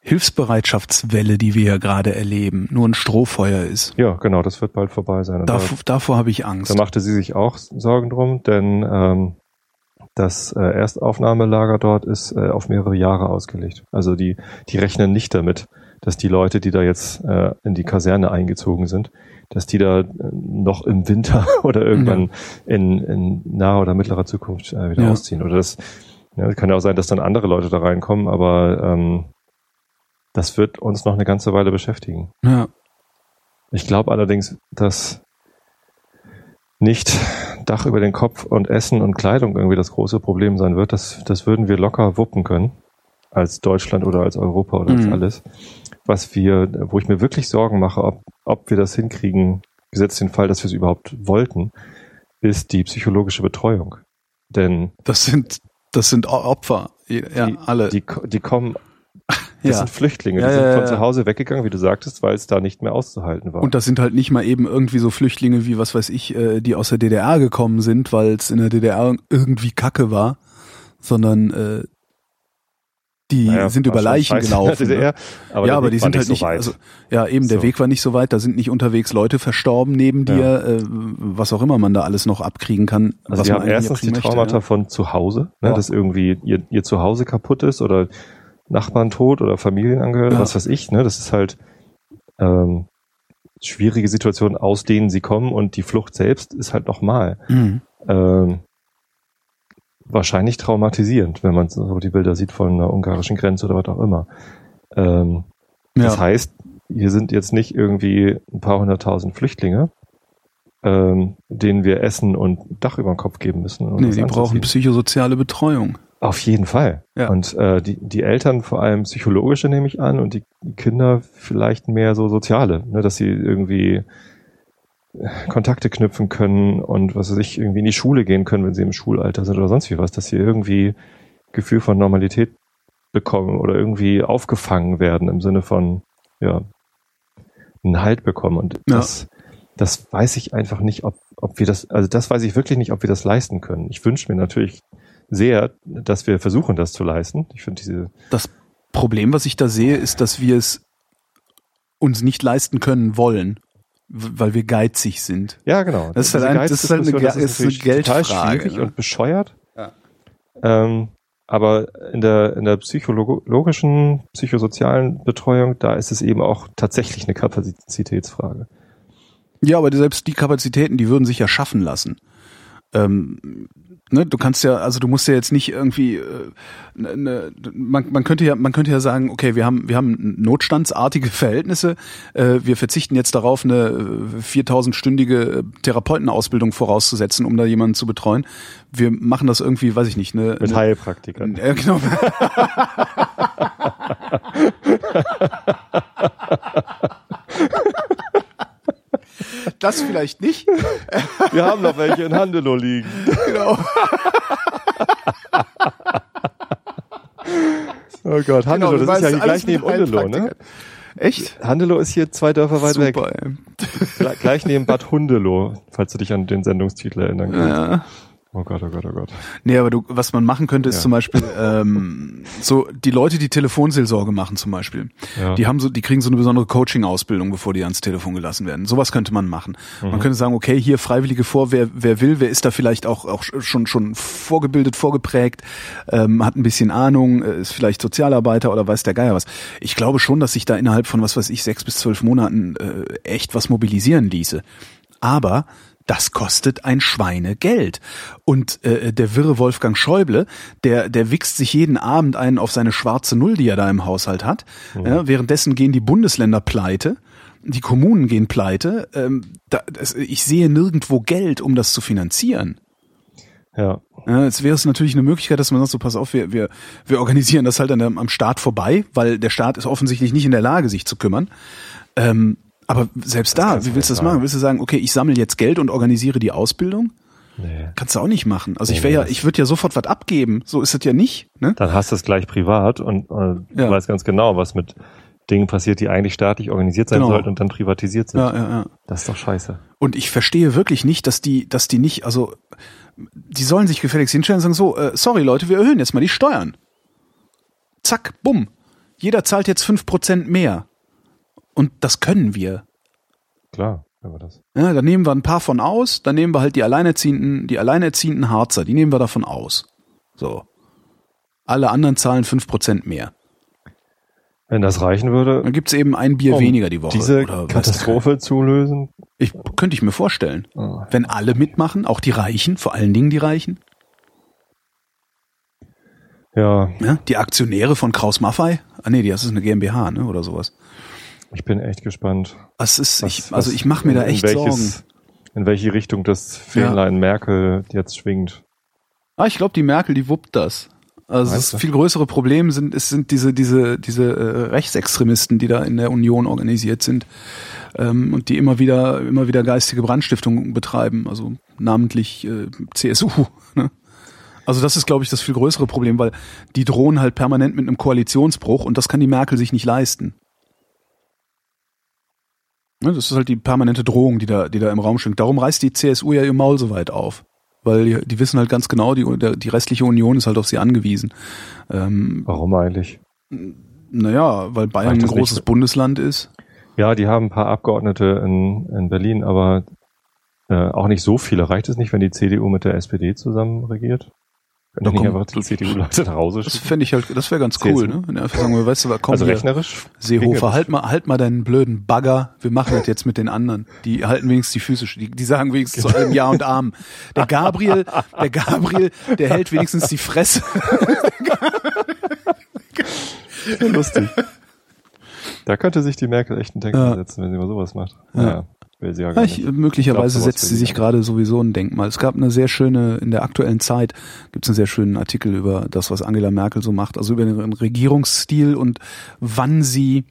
Hilfsbereitschaftswelle, die wir ja gerade erleben, nur ein Strohfeuer ist. Ja, genau, das wird bald vorbei sein. Davor, davor habe ich Angst. Da machte sie sich auch Sorgen drum, denn ähm, das äh, Erstaufnahmelager dort ist äh, auf mehrere Jahre ausgelegt. Also die, die rechnen nicht damit, dass die Leute, die da jetzt äh, in die Kaserne eingezogen sind, dass die da äh, noch im Winter oder irgendwann in, in naher oder mittlerer Zukunft äh, wieder Ja. ausziehen. Oder das ja, kann ja auch sein, dass dann andere Leute da reinkommen, aber ähm, das wird uns noch eine ganze Weile beschäftigen. Ja. Ich glaube allerdings, dass nicht Dach über den Kopf und Essen und Kleidung irgendwie das große Problem sein wird. Das, das würden wir locker wuppen können. Als Deutschland oder als Europa oder als Mhm. alles. Was wir, wo ich mir wirklich Sorgen mache, ob, ob wir das hinkriegen, gesetzt den Fall, dass wir es überhaupt wollten, ist die psychologische Betreuung. Denn Das sind, das sind Opfer. Ja, die, alle. Die, die kommen, das ja. sind Flüchtlinge, Ja, die sind ja, von ja. zu Hause weggegangen, wie du sagtest, weil es da nicht mehr auszuhalten war. Und das sind halt nicht mal eben irgendwie so Flüchtlinge wie, was weiß ich, äh, die aus der DDR gekommen sind, weil es in der DDR irgendwie Kacke war, sondern äh, die Naja, sind über Leichen gelaufen. Ne? aber ja, aber die sind halt so nicht, weit. also ja eben, der So. Weg war nicht so weit, da sind nicht unterwegs Leute verstorben neben Ja. dir, äh, was auch immer man da alles noch abkriegen kann. Also was man haben erstens die abkriegen möchte, Traumata ja. von zu Hause, ne, Ja. dass irgendwie ihr, ihr Zuhause kaputt ist oder Nachbarn tot oder Familienangehörige, was weiß ich. Ne, das ist halt ähm, schwierige Situationen, aus denen sie kommen und die Flucht selbst ist halt nochmal Mhm. ähm, wahrscheinlich traumatisierend, wenn man so die Bilder sieht von einer ungarischen Grenze oder was auch immer. Ähm, Ja. Das heißt, hier sind jetzt nicht irgendwie ein paar hunderttausend Flüchtlinge, ähm, denen wir Essen und Dach über den Kopf geben müssen. nee, was die brauchen psychosoziale Betreuung. Auf jeden Fall. Ja. Und äh, die, die Eltern vor allem psychologische nehme ich an und die Kinder vielleicht mehr so soziale, ne, dass sie irgendwie Kontakte knüpfen können und was weiß ich, irgendwie in die Schule gehen können, wenn sie im Schulalter sind oder sonst wie was, dass sie irgendwie Gefühl von Normalität bekommen oder irgendwie aufgefangen werden im Sinne von, ja, einen Halt bekommen. Und Ja. das, das weiß ich einfach nicht, ob, ob wir das, also das weiß ich wirklich nicht, ob wir das leisten können. Ich wünsche mir natürlich sehr, dass wir versuchen, das zu leisten. Ich finde diese, Das Problem, was ich da sehe, ist, dass wir es uns nicht leisten können wollen, weil wir geizig sind. ja genau. Das ist halt ein- das ist halt eine Ge- ist eine natürlich total Geldfrage, schwierig ne? und bescheuert. Ja. Ähm, aber in der, in der psychologischen, psychosozialen Betreuung, da ist es eben auch tatsächlich eine Kapazitätsfrage. Ja, aber selbst die Kapazitäten, die würden sich ja schaffen lassen. Ähm, ne, du kannst ja, also du musst ja jetzt nicht irgendwie, äh, ne, ne, man, man könnte ja, man könnte ja sagen, okay, wir haben, wir haben notstandsartige Verhältnisse, äh, wir verzichten jetzt darauf, eine äh, 4000-stündige Therapeutenausbildung vorauszusetzen, um da jemanden zu betreuen. Wir machen das irgendwie, weiß ich nicht, eine, Mit Heilpraktikern. ja, genau. Das vielleicht nicht. Wir haben noch welche in Handelo liegen. Genau. Oh Gott, Handelo, Genau, das ist ja hier gleich neben Undelo, ne? Echt? Handelo ist hier zwei Dörfer weit weg. Super, ey. Gle- Gleich neben Bad Hundelo, falls du dich an den Sendungstitel erinnern kannst. Ja. Oh Gott, oh Gott, oh Gott. Nee, aber du, was man machen könnte, ist Ja. zum Beispiel ähm, so die Leute, die Telefonseelsorge machen zum Beispiel. Ja. Die haben so, die kriegen so eine besondere Coaching-Ausbildung, bevor die ans Telefon gelassen werden. Sowas könnte man machen. Mhm. Man könnte sagen, okay, hier Freiwillige vor, wer, wer will, wer ist da vielleicht auch, auch schon, schon vorgebildet, vorgeprägt, ähm, hat ein bisschen Ahnung, äh, ist vielleicht Sozialarbeiter oder weiß der Geier was. Ich glaube schon, dass sich da innerhalb von, was weiß ich, sechs bis zwölf Monaten äh, echt was mobilisieren ließe. Aber das kostet ein Schweinegeld. Und äh, der wirre Wolfgang Schäuble, der, der wichst sich jeden Abend einen auf seine schwarze Null, die er da im Haushalt hat. Ja, währenddessen gehen die Bundesländer pleite, die Kommunen gehen pleite. Ähm, da, das, ich sehe nirgendwo Geld, um das zu finanzieren. Ja. Ja, jetzt wäre es natürlich eine Möglichkeit, dass man sagt, so pass auf, wir, wir, wir organisieren das halt an der, am Staat vorbei, weil der Staat ist offensichtlich nicht in der Lage, sich zu kümmern. Ähm, aber selbst da, kannst du wie willst du das machen? Willst du sagen, okay, ich sammle jetzt Geld und organisiere die Ausbildung? Nee. Kannst du auch nicht machen. Also ich Nee, wäre ja, das- ich würde ja sofort was abgeben. So ist es ja nicht. Ne? Dann hast du es gleich privat und äh, du Ja. weißt ganz genau, was mit Dingen passiert, die eigentlich staatlich organisiert sein Genau. sollten und dann privatisiert sind. Ja, ja, ja. Das ist doch scheiße. Und ich verstehe wirklich nicht, dass die, dass die nicht, also die sollen sich gefälligst hinstellen und sagen so, äh, sorry Leute, wir erhöhen jetzt mal die Steuern. Zack, bumm. Jeder zahlt jetzt fünf Prozent mehr. Und das können wir. Klar, wenn wir das. Ja, da nehmen wir ein paar von aus, dann nehmen wir halt die alleinerziehenden, die alleinerziehenden Harzer, die nehmen wir davon aus. So. Alle anderen zahlen fünf Prozent mehr. Wenn das reichen würde, Dann gibt's eben ein Bier um weniger die Woche. diese Katastrophe zu lösen. Ich, könnte ich mir vorstellen. Oh. Wenn alle mitmachen, auch die Reichen, vor allen Dingen die Reichen. Ja, Ja, die Aktionäre von Kraus Maffei. Ah nee, das ist eine GmbH, ne, oder sowas. Ich bin echt gespannt. Das ist, was- ich, also was- ich mache mir da echt welches, Sorgen. In welche Richtung das Fähnlein Merkel jetzt schwingt. Ah, ich glaube, die Merkel, die wuppt das. Also das du? viel größere Problem sind, es sind diese, diese, diese äh, Rechtsextremisten, die da in der Union organisiert sind ähm, und die immer wieder, immer wieder geistige Brandstiftung betreiben, also namentlich äh, CSU. Ne? Also das ist, glaube ich, das viel größere Problem, weil die drohen halt permanent mit einem Koalitionsbruch und das kann die Merkel sich nicht leisten. Ne, das ist halt die permanente Drohung, die da, die da im Raum schwingt. Darum reißt die CSU ja ihr Maul so weit auf. Weil die, die wissen halt ganz genau, die, die restliche Union ist halt auf sie angewiesen. Ähm, Warum eigentlich? naja, weil Bayern ein nicht großes so? Bundesland ist. Ja, die haben ein paar Abgeordnete in, in Berlin, aber äh, auch nicht so viele. Reicht es nicht, wenn die CDU mit der SPD zusammen regiert? Kommt- einfach die CDU-Leute nach Hause Das schicken? fände ich halt, das wäre ganz cool, CSU. ne? Wenn einfach sagen würde, weißt du was, komm Also hier, rechnerisch? Seehofer, halt mal, halt mal deinen blöden Bagger, wir machen das jetzt mit den anderen. Die halten wenigstens die Füße, die, die sagen wenigstens zu allem Ja und Amen. Der Gabriel, der Gabriel, der hält wenigstens die Fresse. das. Lustig. Da könnte sich die Merkel echt einen Denkmal Ja. setzen, wenn sie mal sowas macht. Ja. Naja, will sie ja gar ich, nicht. möglicherweise Ich glaub, sowas setzt sie sich gerade sowieso ein Denkmal. Es gab eine sehr schöne, in der aktuellen Zeit gibt es einen sehr schönen Artikel über das, was Angela Merkel so macht, also über ihren Regierungsstil und wann sie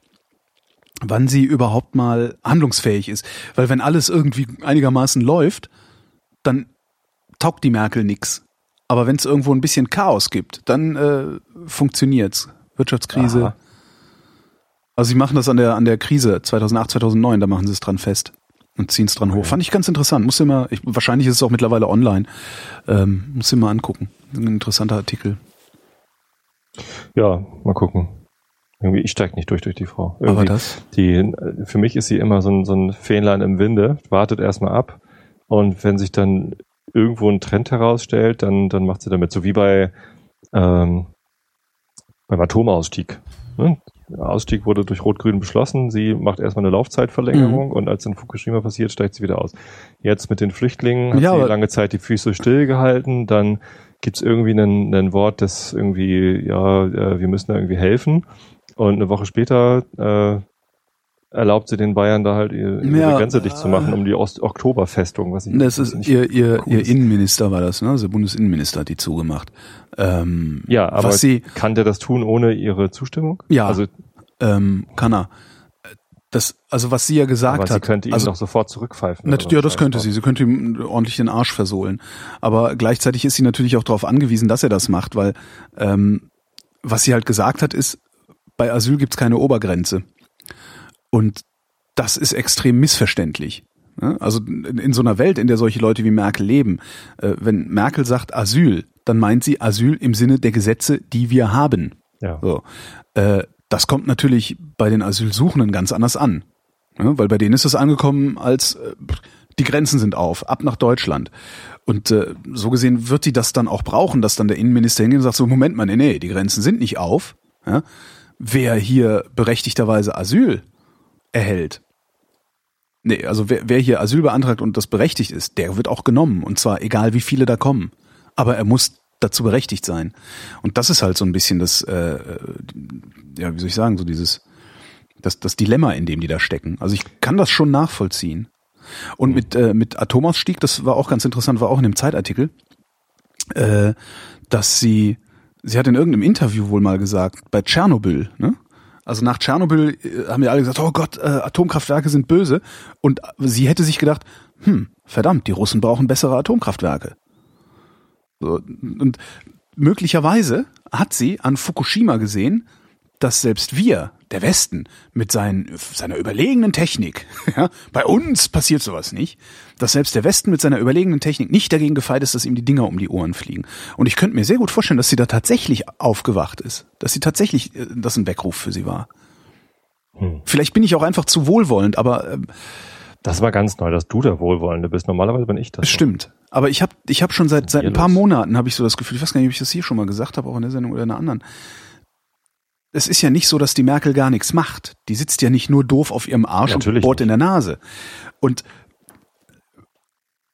wann sie überhaupt mal handlungsfähig ist. Weil wenn alles irgendwie einigermaßen läuft, dann taugt die Merkel nix. Aber wenn es irgendwo ein bisschen Chaos gibt, dann äh, funktioniert's. Wirtschaftskrise. Aha. Also sie machen das an der an der Krise 2008, 2009, da machen sie es dran fest und ziehen es dran hoch. Fand ich ganz interessant. Muss immer, ich, wahrscheinlich ist es auch mittlerweile online. Ähm, muss ich mal angucken. Ein interessanter Artikel. Ja, mal gucken. Irgendwie, ich steig nicht durch durch die Frau. Aber Irgendwie, das, die, für mich ist sie immer so ein, so ein Fähnlein im Winde, wartet erstmal ab und wenn sich dann irgendwo ein Trend herausstellt, dann, dann macht sie damit. So wie bei ähm, beim Atomausstieg. Ne? Der Ausstieg wurde durch Rot-Grün beschlossen. Sie macht erstmal eine Laufzeitverlängerung und als in Fukushima passiert, steigt sie wieder aus. Jetzt mit den Flüchtlingen hat Ja, sie lange Zeit die Füße stillgehalten. Dann gibt's irgendwie einen, einen Wort, das irgendwie, ja, äh, wir müssen da irgendwie helfen. Und eine Woche später äh, erlaubt sie den Bayern da halt ihre, ihre Ja, Grenze dicht zu machen, um die Ost Oktoberfestung, was ich das ist ihr ihr cool ihr ist. Innenminister war das, ne? Also Bundesinnenminister hat die zugemacht. Ähm, Ja, aber was sie kann der das tun ohne ihre Zustimmung? Ja. Also, ähm, kann er. Das, also was sie ja gesagt aber sie hat. könnte ihn also, doch sofort zurückpfeifen. Nat- oder ja, das könnte sie. Sie könnte ihm ordentlich den Arsch versohlen. Aber gleichzeitig ist sie natürlich auch darauf angewiesen, dass er das macht, weil ähm, was sie halt gesagt hat, ist, bei Asyl gibt's keine Obergrenze. Und das ist extrem missverständlich. Ne? Also in so einer Welt, in der solche Leute wie Merkel leben, äh, wenn Merkel sagt Asyl, dann meint sie Asyl im Sinne der Gesetze, die wir haben. Ja. So. Äh, das kommt natürlich bei den Asylsuchenden ganz anders an. Ne? Weil bei denen ist es angekommen als äh, die Grenzen sind auf, ab nach Deutschland. Und äh, so gesehen wird die das dann auch brauchen, dass dann der Innenminister hingeht und sagt, so Moment mal, nee, nee, die Grenzen sind nicht auf. Ja? Wer hier berechtigterweise Asyl erhält, nee, also wer, wer hier Asyl beantragt und das berechtigt ist, der wird auch genommen. Und zwar egal, wie viele da kommen. Aber er muss dazu berechtigt sein. Und das ist halt so ein bisschen das, äh, ja, wie soll ich sagen, so dieses, das, das Dilemma, in dem die da stecken. Also ich kann das schon nachvollziehen. Und mit, äh, mit Atomausstieg, das war auch ganz interessant, war auch in dem Zeitartikel, äh, dass sie, sie hat in irgendeinem Interview wohl mal gesagt, bei Tschernobyl, ne? Also nach Tschernobyl äh, haben ja alle gesagt, oh Gott, äh, Atomkraftwerke sind böse. Und sie hätte sich gedacht, hm, verdammt, die Russen brauchen bessere Atomkraftwerke. Und möglicherweise hat sie an Fukushima gesehen, dass selbst wir, der Westen, mit seinen, seiner überlegenen Technik, ja, bei uns passiert sowas nicht, dass selbst der Westen mit seiner überlegenen Technik nicht dagegen gefeit ist, dass ihm die Dinger um die Ohren fliegen. Und ich könnte mir sehr gut vorstellen, dass sie da tatsächlich aufgewacht ist, dass sie tatsächlich, äh, das ein Weckruf für sie war. Hm. Vielleicht bin ich auch einfach zu wohlwollend, aber äh, Das war ganz neu, dass du der Wohlwollende bist. Normalerweise bin ich das. Stimmt. Aber ich habe ich hab schon seit, seit ein paar? Monaten habe ich so das Gefühl, ich weiß gar nicht, ob ich das hier schon mal gesagt habe, auch in der Sendung oder in einer anderen. Es ist ja nicht so, dass die Merkel gar nichts macht. Die sitzt ja nicht nur doof auf ihrem Arsch Natürlich und bohrt nicht. in der Nase. Und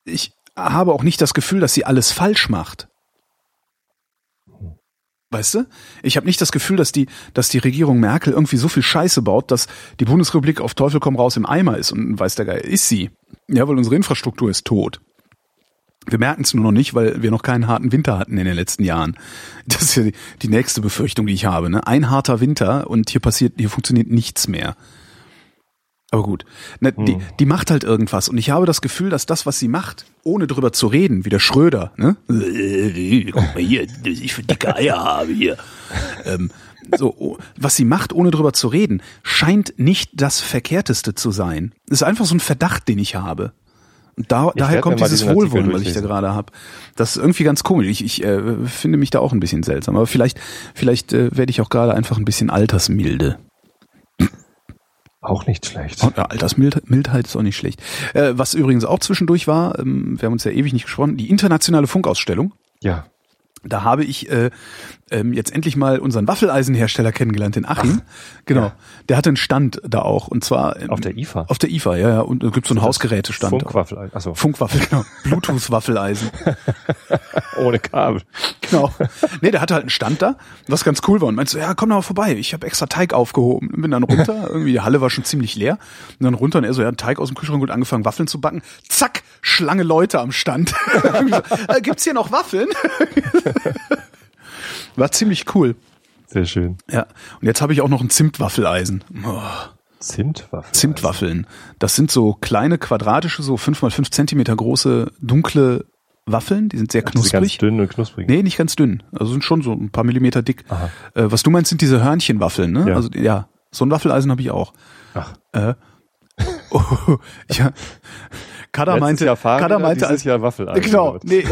ich habe auch nicht das Gefühl, dass sie alles falsch macht. Weißt du? Ich habe nicht das Gefühl, dass die, dass die Regierung Merkel irgendwie so viel Scheiße baut, dass die Bundesrepublik auf Teufel komm raus im Eimer ist und weiß der Geil, ist sie. Ja, weil unsere Infrastruktur ist tot. Wir merken es nur noch nicht, weil wir noch keinen harten Winter hatten in den letzten Jahren. Das ist ja die, die nächste Befürchtung, die ich habe. Ne? Ein harter Winter und hier passiert, hier funktioniert nichts mehr. Aber gut. Ne, die, die macht halt irgendwas. Und ich habe das Gefühl, dass das, was sie macht, ohne drüber zu reden, wie der Schröder, ne? Guck mal hier, ich für dicke Eier habe hier. Ähm, so, oh, was sie macht, ohne drüber zu reden, scheint nicht das Verkehrteste zu sein. Das ist einfach so ein Verdacht, den ich habe. Da, daher kommt dieses Wohlwollen, was ich da gerade habe. Das ist irgendwie ganz komisch. Ich, ich äh, finde mich da auch ein bisschen seltsam. Aber vielleicht, vielleicht äh, werde ich auch gerade einfach ein bisschen altersmilde. Auch nicht schlecht. Und, ja, Altersmildheit ist auch nicht schlecht. Äh, was übrigens auch zwischendurch war, ähm, wir haben uns ja ewig nicht gesprochen, die internationale Funkausstellung. Ja. Da habe ich äh, ähm, jetzt endlich mal unseren Waffeleisenhersteller kennengelernt, den Achim. genau. ja. Der hatte einen Stand da auch. Und zwar ähm, Auf der IFA. Auf der IFA, ja, ja. Und da gibt so einen Hausgerätestand. Funkwaffel. Achso, Funkwaffel, genau. Bluetooth-Waffeleisen. ohne Kabel. Genau. Nee, der hatte halt einen Stand da, was ganz cool war. Und meinte so, ja, komm doch mal vorbei. Ich habe extra Teig aufgehoben. Bin dann runter, irgendwie die Halle war schon ziemlich leer. Und dann runter und er so, ja, Teig aus dem Kühlschrank und angefangen, Waffeln zu backen. Zack, Schlange Leute am Stand. Äh, Gibt's hier noch Waffeln? War ziemlich cool. Sehr schön. Ja. Und jetzt habe ich auch noch ein Zimtwaffeleisen. Oh, Zimtwaffel. Zimtwaffeln. Das sind so kleine, quadratische, so fünf mal fünf Zentimeter große, dunkle Waffeln. Die sind sehr Diese ganz knusprig. dünn und knusprig. Nee, nicht ganz dünn. Also sind schon so ein paar Millimeter dick. Aha. Äh, was du meinst, sind diese Hörnchenwaffeln, ne? Ja. Also ja, so ein Waffeleisen habe ich auch. Ach. Äh, oh, ja. Kada meinte, Jahr Fahrräder, meinte, dieses als, Jahr Waffeleisen. genau, nee, ich,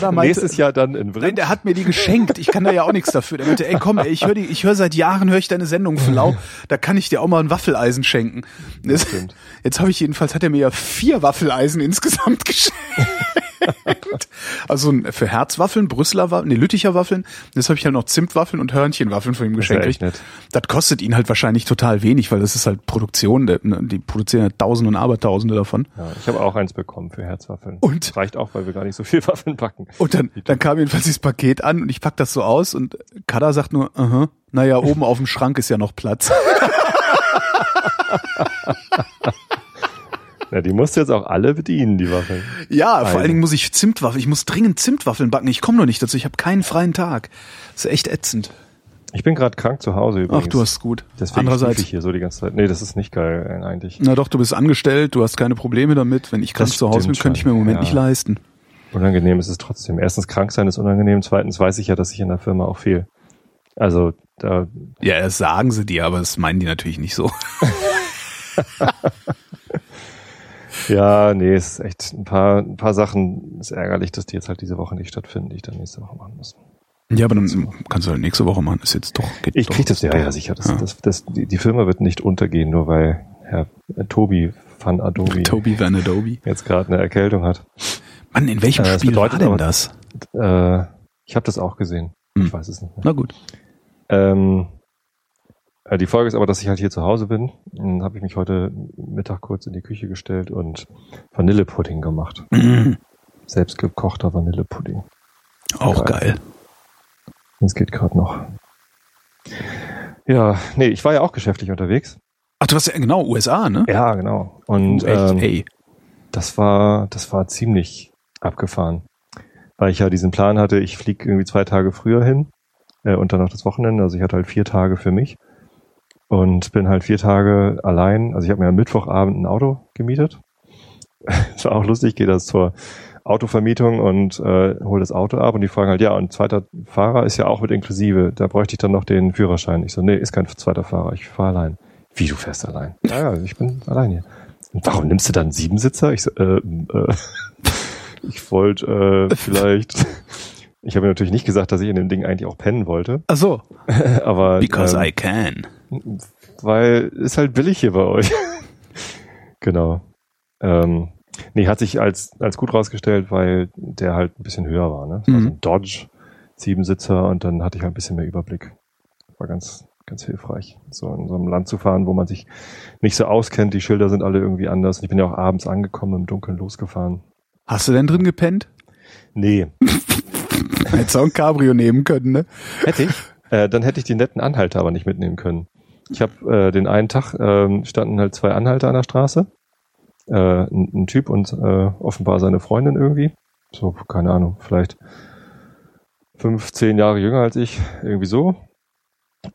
Kada meinte, Nächstes Jahr dann in Nein, Vrind. der hat mir die geschenkt. Ich kann da ja auch nichts dafür. Der meinte, ey, komm, ey, ich höre ich hör seit Jahren höre ich deine Sendung Flau. Da kann ich dir auch mal ein Waffeleisen schenken. Das, stimmt. jetzt habe ich jedenfalls hat er mir ja vier Waffeleisen insgesamt geschenkt. Also für Herzwaffeln, Brüsseler Waffeln, nee, Lütticher Waffeln. Jetzt habe ich halt noch Zimtwaffeln und Hörnchenwaffeln von ihm Das ja geschenkt. gekriegt. nett. Das kostet ihn halt wahrscheinlich total wenig, weil das ist halt Produktion. ne, Die produzieren halt Tausende und Abertausende davon. Ja, ich habe auch eins bekommen für Herzwaffeln. Und? Das reicht auch, weil wir gar nicht so viel Waffeln backen. Und dann, dann kam jedenfalls dieses Paket an und ich pack das so aus und Kada sagt nur, aha, naja, oben auf dem Schrank ist ja noch Platz. Ja, die musst du jetzt auch alle bedienen, die Waffeln. Ja, vor allen Dingen muss ich Zimtwaffeln, ich muss dringend Zimtwaffeln backen. Ich komme noch nicht dazu, ich habe keinen freien Tag. Das ist echt ätzend. Ich bin gerade krank zu Hause übrigens. Ach, du hast gut. Deswegen Andererseits, ich hier so die ganze Zeit. Nee, das ist nicht geil äh, eigentlich. na doch, du bist angestellt, du hast keine Probleme damit. Wenn ich krank Das zu Hause bin, könnte ich mir im Moment ja. nicht leisten. Unangenehm ist es trotzdem. Erstens, krank sein ist unangenehm. Zweitens weiß ich ja, dass ich in der Firma auch fehl. Also, da, Ja, das sagen sie dir, aber das meinen die natürlich nicht so. ja, nee, es ist echt ein paar, ein paar Sachen. ist ärgerlich, dass die jetzt halt diese Woche nicht stattfinden, die ich dann nächste Woche machen muss. Ja, aber dann kannst du halt nächste Woche machen. Ist jetzt doch. Geht Ich doch. krieg das, ja, ja, sicher. Das, Ja. Das, das, die, die Firma wird nicht untergehen, nur weil Herr äh, Tobi van Adobe Toby Van Adobe. jetzt gerade eine Erkältung hat. Mann, in welchem Äh, Spiel war denn aber- das? Äh, ich habe das auch gesehen. Hm. Ich weiß es nicht mehr. Na gut. Ähm, äh, die Folge ist aber, dass ich halt hier zu Hause bin. Dann habe ich mich heute Mittag kurz in die Küche gestellt und Vanillepudding gemacht. Mhm. Selbst gekochter Vanillepudding. Auch Geil. geil. Das geht gerade noch. Ja, nee, ich war ja auch geschäftlich unterwegs. Ach, du hast ja genau USA, ne? Ja, genau. Und Echt, ähm, ey. das war, das war ziemlich abgefahren. Weil ich ja diesen Plan hatte, ich fliege irgendwie zwei Tage früher hin äh, und dann noch das Wochenende. Also ich hatte halt vier Tage für mich und bin halt vier Tage allein. Also ich habe mir am Mittwochabend ein Auto gemietet. Das war auch lustig, gehe das zur Autovermietung und äh, hole das Auto ab und die fragen halt, ja, und zweiter Fahrer ist ja auch mit inklusive. Da bräuchte ich dann noch den Führerschein. Ich so, nee, ist kein zweiter Fahrer, ich fahre allein. Wie, du fährst allein? Ja, ja, ich bin allein hier. Und warum nimmst du dann einen Siebensitzer? Ich so, äh, äh, ich wollte äh, vielleicht. Ich habe natürlich nicht gesagt, dass ich in dem Ding eigentlich auch pennen wollte, Ach so. aber Because ähm, I can. Weil ist halt billig hier bei euch. genau. Ähm, nee, hat sich als als gut rausgestellt, weil der halt ein bisschen höher war. Ne? Das war so Mhm. ein Dodge Siebensitzer und dann hatte ich halt ein bisschen mehr Überblick. War ganz ganz hilfreich, so in so einem Land zu fahren, wo man sich nicht so auskennt. Die Schilder sind alle irgendwie anders. Ich bin ja auch abends angekommen, im Dunkeln losgefahren. Hast du denn drin gepennt? Nee, Hättest du auch ein Cabrio nehmen können, ne? Hätte ich. Äh, dann hätte ich die netten Anhalter aber nicht mitnehmen können. Ich habe äh, den einen Tag ähm, standen halt zwei Anhalter an der Straße. Äh, ein, ein Typ und äh, offenbar seine Freundin irgendwie. So, keine Ahnung, vielleicht fünf, zehn Jahre jünger als ich, irgendwie so.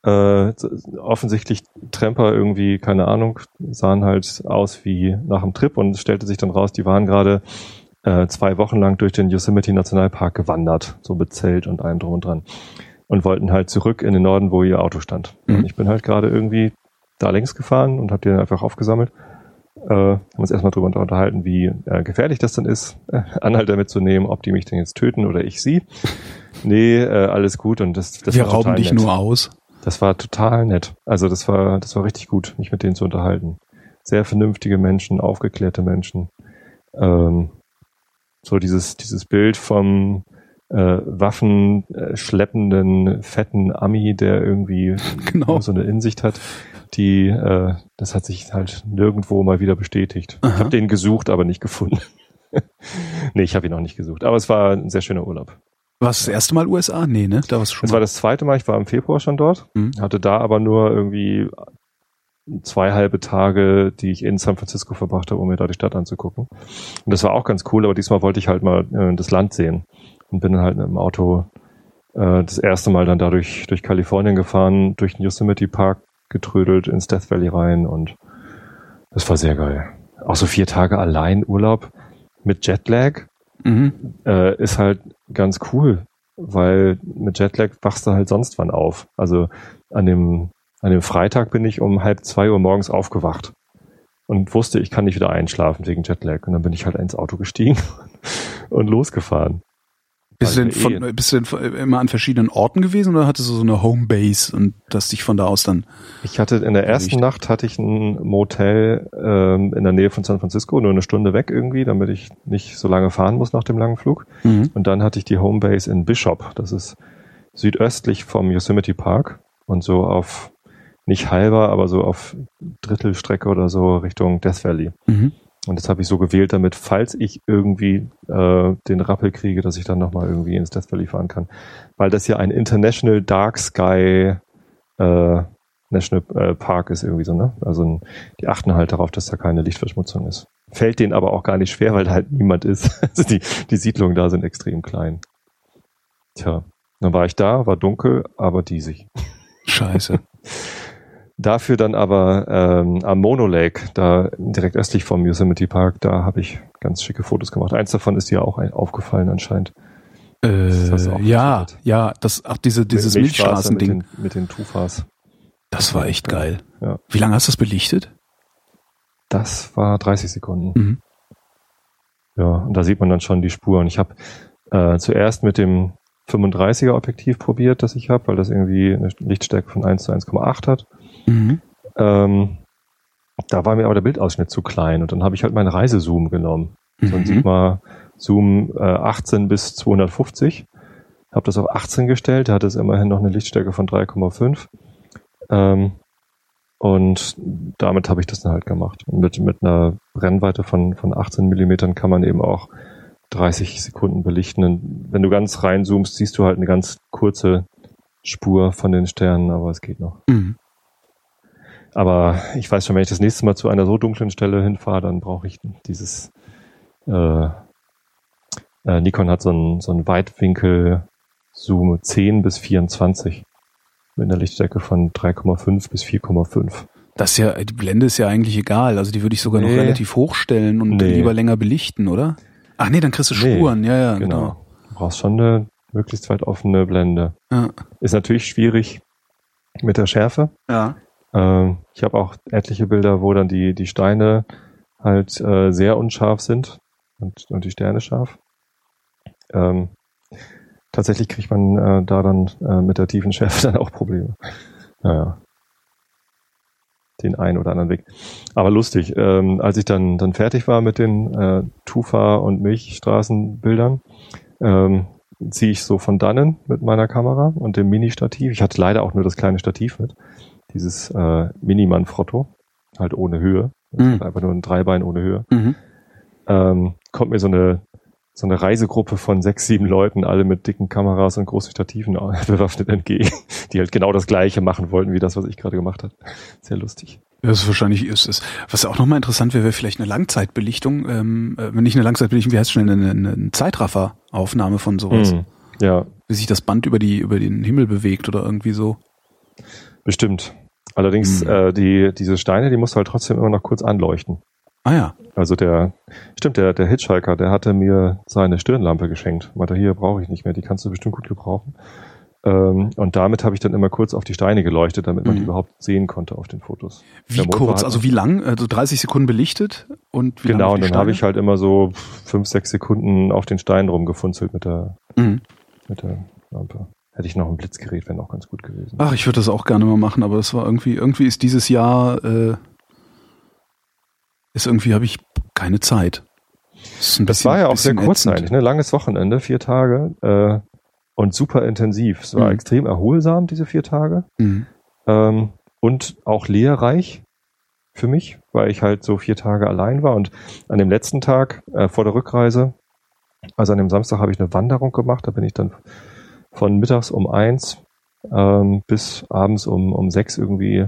Äh, offensichtlich Tremper irgendwie, keine Ahnung, sahen halt aus wie nach dem Trip und es stellte sich dann raus, die waren gerade äh, zwei Wochen lang durch den Yosemite Nationalpark gewandert, so Zelt und allem drum und dran. Und wollten halt zurück in den Norden, wo ihr Auto stand. Mhm. Und ich bin halt gerade irgendwie da längs gefahren und habe die dann einfach aufgesammelt. Äh, haben uns erstmal drüber unterhalten, wie äh, gefährlich das dann ist, äh, Anhalter mitzunehmen, ob die mich denn jetzt töten oder ich sie. Nee, äh, alles gut und das, das Wir war rauben dich nett. nur aus. Das war total nett. Also das war, das war richtig gut, mich mit denen zu unterhalten. Sehr vernünftige Menschen, aufgeklärte Menschen. Ähm, so dieses, dieses Bild vom äh, Waffen äh, schleppenden, fetten Ami, der irgendwie Genau. so eine Insicht hat, die, äh, das hat sich halt nirgendwo mal wieder bestätigt. Ich Aha. habe den gesucht, aber nicht gefunden. nee, ich habe ihn auch nicht gesucht. Aber es war ein sehr schöner Urlaub. War es das erste Mal USA? Nee, ne? Da schon Das mal. war das zweite Mal, ich war im Februar schon dort, Mhm. hatte da aber nur irgendwie zwei halbe Tage, die ich in San Francisco verbracht habe, um mir da die Stadt anzugucken. Und das war auch ganz cool, aber diesmal wollte ich halt mal äh, das Land sehen und bin dann halt mit dem Auto äh, das erste Mal dann dadurch durch Kalifornien gefahren, durch den Yosemite Park getrödelt, ins Death Valley rein und das war sehr geil. Auch so vier Tage allein Urlaub mit Jetlag Mhm. äh, ist halt ganz cool, weil mit Jetlag wachst du halt sonst wann auf. Also an dem, an dem Freitag bin ich um halb zwei Uhr morgens aufgewacht und wusste, ich kann nicht wieder einschlafen wegen Jetlag. Und dann bin ich halt ins Auto gestiegen und losgefahren. Bist, du von, bist du denn immer an verschiedenen Orten gewesen oder hattest du so eine Homebase und das dich von da aus dann? Ich hatte in der ersten. Nacht hatte ich ein Motel ähm, in der Nähe von San Francisco, nur eine Stunde weg irgendwie, damit ich nicht so lange fahren muss nach dem langen Flug. Mhm. Und dann hatte ich die Homebase in Bishop. Das ist südöstlich vom Yosemite Park und so auf nicht halber, aber so auf Drittelstrecke oder so Richtung Death Valley. Mhm. Und das habe ich so gewählt, damit, falls ich irgendwie äh, den Rappel kriege, dass ich dann nochmal irgendwie ins Death Valley fahren kann. Weil das ja ein International Dark Sky äh, National äh, Park ist irgendwie so, ne? Also die achten halt darauf, dass da keine Lichtverschmutzung ist. Fällt denen aber auch gar nicht schwer, weil da halt niemand ist. Also die, die Siedlungen da sind extrem klein. Tja, dann war ich da, war dunkel, aber diesig. Scheiße. Dafür dann aber ähm, am Mono Lake, da direkt östlich vom Yosemite Park, da habe ich ganz schicke Fotos gemacht. Eins davon ist dir auch aufgefallen anscheinend. Äh, ja, gefilmt. ja, das, ach, diese, dieses Mit Milchstraße Milchstraßending. Mit den, mit den Tufas. Das war echt geil. Ja. Wie lange hast du das belichtet? Das war 30 Sekunden. Mhm. Ja, und da sieht man dann schon die Spuren. Ich habe äh, zuerst mit dem 35er Objektiv probiert, das ich habe, weil das irgendwie eine Lichtstärke von 1 zu 1,8 hat. Mhm. Ähm, da war mir aber der Bildausschnitt zu klein und dann habe ich halt meinen Reisezoom genommen. So ein Mhm. Sigma Zoom äh, 18 bis 250. Habe das auf 18 gestellt, da hat es immerhin noch eine Lichtstärke von 3,5. Ähm, und damit habe ich das dann halt gemacht. Und mit, mit einer Brennweite von, von 18 Millimetern kann man eben auch 30 Sekunden belichten. Und wenn du ganz reinzoomst, siehst du halt eine ganz kurze Spur von den Sternen, aber es geht noch. Mhm. Aber ich weiß schon, wenn ich das nächste Mal zu einer so dunklen Stelle hinfahre, dann brauche ich dieses äh, äh, Nikon hat so einen so einen Weitwinkel Zoom 10 bis 24 mit einer Lichtstärke von 3,5 bis 4,5. Das ist ja, die Blende ist ja eigentlich egal. Also die würde ich sogar noch Nee. relativ hoch stellen und Nee. lieber länger belichten, oder? Ach nee, dann kriegst du Nee, Spuren. Ja, ja, genau. Genau. Du brauchst schon eine möglichst weit offene Blende. Ja. Ist natürlich schwierig mit der Schärfe. ja. Ähm, ich habe auch etliche Bilder, wo dann die, die Steine halt äh, sehr unscharf sind und, und die Sterne scharf. Ähm, tatsächlich kriegt man äh, da dann äh, mit der tiefen Schärfe dann auch Probleme. Naja. Den einen oder anderen Weg. Aber lustig, ähm, als ich dann, dann fertig war mit den äh, Tufa- und Milchstraßenbildern, ähm, ziehe ich so von dannen mit meiner Kamera und dem Mini-Stativ. Ich hatte leider auch nur das kleine Stativ mit. Dieses äh, Mini-Manfrotto, halt ohne Höhe. Mhm. Einfach nur ein Dreibein ohne Höhe. Mhm. Ähm, kommt mir so eine so eine Reisegruppe von sechs, sieben Leuten, alle mit dicken Kameras und großen Stativen bewaffnet entgegen, die halt genau das gleiche machen wollten, wie das, was ich gerade gemacht habe. Sehr lustig. Das ist wahrscheinlich ist es. Was auch nochmal interessant wäre, wäre vielleicht eine Langzeitbelichtung, ähm, äh, wenn nicht eine Langzeitbelichtung, wie heißt es schnell, eine, eine, Zeitrafferaufnahme von sowas. Mhm. Ja, Wie sich das Band über die, über den Himmel bewegt oder irgendwie so. Bestimmt. Allerdings, Hm. äh, die, diese Steine, die musst du halt trotzdem immer noch kurz anleuchten. Ah ja. Also der, stimmt, der, der Hitchhiker, der hatte mir seine Stirnlampe geschenkt. Meinte, hier brauche ich nicht mehr, die kannst du bestimmt gut gebrauchen. Ähm, und damit habe ich dann immer kurz auf die Steine geleuchtet, damit man die Mhm. überhaupt sehen konnte auf den Fotos. Wie kurz? halt- Also wie lang? Also 30 Sekunden belichtet und wie Genau, und dann habe ich halt immer so fünf, sechs Sekunden auf den Stein rumgefunzelt mit der, Mhm. mit der Lampe. Hätte ich noch ein Blitzgerät, wäre auch ganz gut gewesen. Ach, ich würde das auch gerne mal machen, aber das war irgendwie, irgendwie ist dieses Jahr, äh, ist irgendwie, habe ich keine Zeit. Das, ein Das bisschen- war ja auch sehr bisschen kurz ätzend. eigentlich, ne? Langes Wochenende, vier Tage äh, und super intensiv. Es war Mhm. extrem erholsam, diese vier Tage. Mhm. Ähm, und auch lehrreich für mich, weil ich halt so vier Tage allein war. Und an dem letzten Tag äh, vor der Rückreise, also an dem Samstag, habe ich eine Wanderung gemacht. Da bin ich dann von mittags um eins ähm, bis abends um, um sechs irgendwie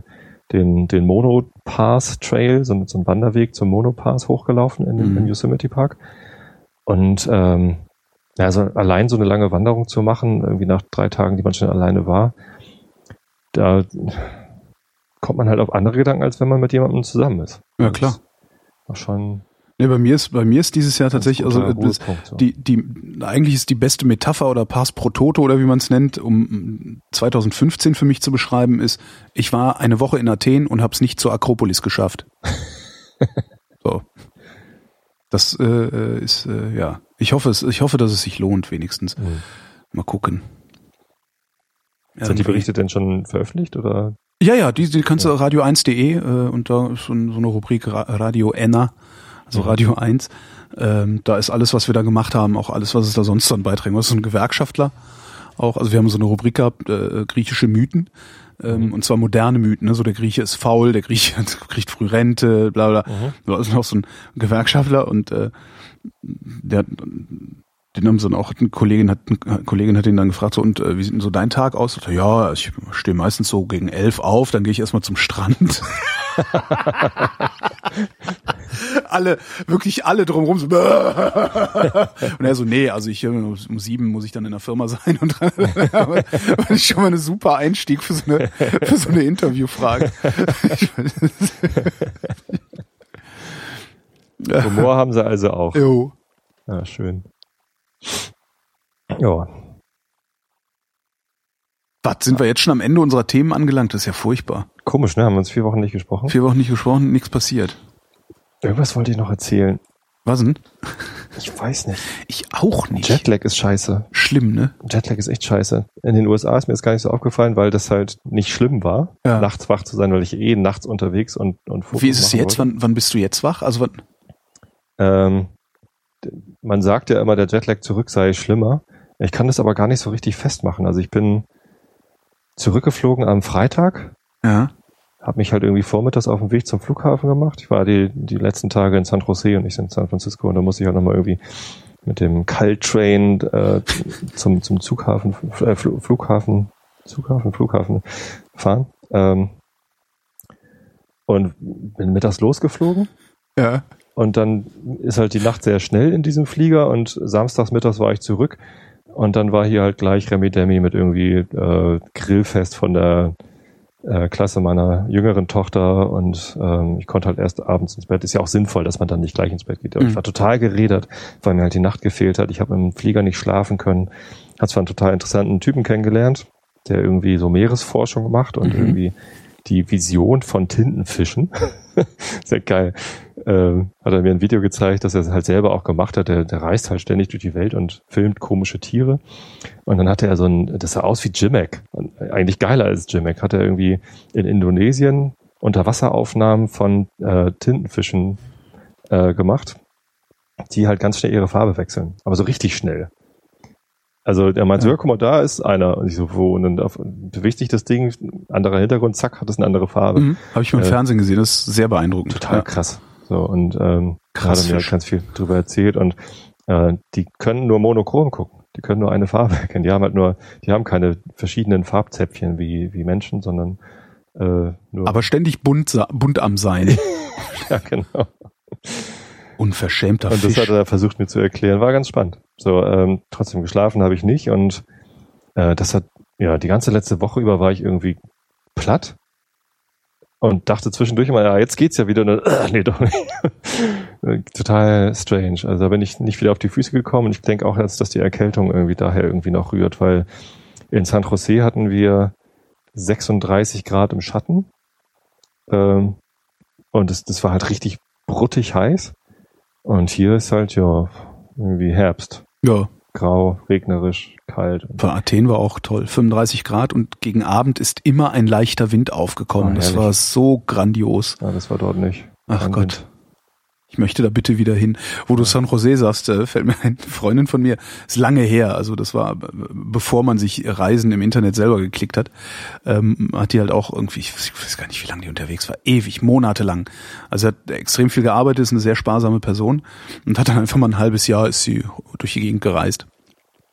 den, den Monopass Trail, so, so ein Wanderweg zum Monopass hochgelaufen in, Mhm. im Yosemite Park. Und ähm, also allein so eine lange Wanderung zu machen, irgendwie nach drei Tagen, die man schon alleine war, da kommt man halt auf andere Gedanken, als wenn man mit jemandem zusammen ist. Ja, Das klar. War schon Nee, bei mir ist, bei mir ist dieses Jahr tatsächlich, also äh, die, die, eigentlich ist die beste Metapher oder Pass pro Toto oder wie man es nennt, um 2015 für mich zu beschreiben, ist, ich war eine Woche in Athen und habe es nicht zur Akropolis geschafft. so. Das äh, ist, äh, ja. Ich hoffe, es, ich hoffe, dass es sich lohnt, wenigstens. Mhm. Mal gucken. Sind die Berichte denn schon veröffentlicht oder? Ja, ja, die, die kannst du radio1.de äh, und da ist so, so eine Rubrik Ra Radio Enna, also Mhm. Radio 1. Ähm, da ist alles, was wir da gemacht haben, auch alles, was es da sonst an Beiträgen. Was ist so ein Gewerkschaftler auch, also wir haben so eine Rubrik gehabt, äh, griechische Mythen. Ähm, Und zwar moderne Mythen, ne? so der Grieche ist faul, der Grieche kriegt früh Rente, bla bla. Da ist noch so ein Gewerkschaftler und äh, der hat, den haben so auch eine Kollegin hat eine Kollegin hat ihn dann gefragt so und äh, wie sieht denn so dein Tag aus? Ja, ich stehe meistens so gegen elf auf, dann gehe ich erstmal zum Strand. alle, wirklich alle drumherum so. und er so, nee, also ich um sieben muss ich dann in der Firma sein und dann das ist schon mal eine super Einstieg für so eine, für so eine Interviewfrage. Humor haben sie also auch. Jo. Ja, schön. Ja, Was, sind wir jetzt schon am Ende unserer Themen angelangt? Das ist ja furchtbar. komisch, ne? Haben wir uns vier Wochen nicht gesprochen? Vier Wochen nicht gesprochen, nichts passiert. Irgendwas wollte ich noch erzählen. Was denn? Ich weiß nicht. Ich auch nicht. Jetlag ist scheiße. Schlimm, ne? Jetlag ist echt scheiße. In den USA ist mir das gar nicht so aufgefallen, weil das halt nicht schlimm war, Ja. nachts wach zu sein, weil ich eh nachts unterwegs und, und Fotos Wie ist es jetzt? wollte. Wann, wann bist du jetzt wach? Also wann, Ähm, man sagt ja immer, der Jetlag zurück sei schlimmer. Ich kann das aber gar nicht so richtig festmachen. Also ich bin zurückgeflogen am Freitag, ja. habe mich halt irgendwie vormittags auf den Weg zum Flughafen gemacht. Ich war die, die letzten Tage in San Jose und nicht in San Francisco und da musste ich halt nochmal irgendwie mit dem Caltrain äh, zum, zum Zughafen, äh, Fl- Flughafen, Zughafen, Flughafen fahren. Ähm, und bin mittags losgeflogen. Ja. Und dann ist halt die Nacht sehr schnell in diesem Flieger und samstags mittags war ich zurück. Und dann war hier halt gleich Remi Demi mit irgendwie äh, Grillfest von der äh, Klasse meiner jüngeren Tochter und ähm, ich konnte halt erst abends ins Bett. Ist ja auch sinnvoll, dass man dann nicht gleich ins Bett geht. Aber Mhm. ich war total geredert, weil mir halt die Nacht gefehlt hat. Ich habe im Flieger nicht schlafen können. Hat zwar einen total interessanten Typen kennengelernt, der irgendwie so Meeresforschung macht und Mhm. irgendwie die Vision von Tintenfischen. Sehr geil. Ähm, hat er mir ein Video gezeigt, dass er es halt selber auch gemacht hat. Der, der reist halt ständig durch die Welt und filmt komische Tiere. Und dann hatte er so ein, das sah aus wie Jimek. Eigentlich geiler als Jimek. Hat er irgendwie in Indonesien Unterwasseraufnahmen von äh, Tintenfischen äh, gemacht, die halt ganz schnell ihre Farbe wechseln. Aber so richtig schnell. Also der meint so, Ja. ja, guck mal, da ist einer. Und ich so, wo? Und dann auf, bewegt sich das Ding, anderer Hintergrund, zack, hat es eine andere Farbe. Mhm. Habe ich beim Äh, Fernsehen gesehen, das ist sehr beeindruckend. Total Ja. krass. So, und ähm, Krass hat er mir halt ganz viel drüber erzählt. Und äh, die können nur monochrom gucken. Die können nur eine Farbe erkennen. Die haben halt nur, die haben keine verschiedenen Farbzäpfchen wie, wie Menschen, sondern äh, nur. Aber ständig bunt, bunt am Sein. ja, genau. Unverschämter Und das Fisch. hat er versucht mir zu erklären. War ganz spannend. So, ähm, trotzdem geschlafen habe ich nicht und äh, das hat, ja, die ganze letzte Woche über war ich irgendwie platt und dachte zwischendurch immer, ja, jetzt geht's ja wieder. Dann, äh, nee, doch nicht. Total strange. Also da bin ich nicht wieder auf die Füße gekommen und ich denke auch, dass, dass die Erkältung irgendwie daher irgendwie noch rührt, weil in San Jose hatten wir 36 Grad im Schatten ähm, und das, das war halt richtig bruttig heiß und hier ist halt ja irgendwie Herbst. Ja. Grau, regnerisch, kalt. Für Athen war auch toll. 35 Grad und gegen Abend ist immer ein leichter Wind aufgekommen. Ah, das war so grandios. Ja, das war dort nicht. Ach Gott. Ich möchte da bitte wieder hin. Wo du San Jose sagst, äh, fällt mir eine Freundin von mir, ist lange her, also das war, äh, bevor man sich Reisen im Internet selber geklickt hat, ähm, hat die halt auch irgendwie, ich weiß- ich weiß gar nicht, wie lange die unterwegs war, ewig, monatelang. Also hat extrem viel gearbeitet, ist eine sehr sparsame Person und hat dann einfach mal ein halbes Jahr ist sie durch die Gegend gereist.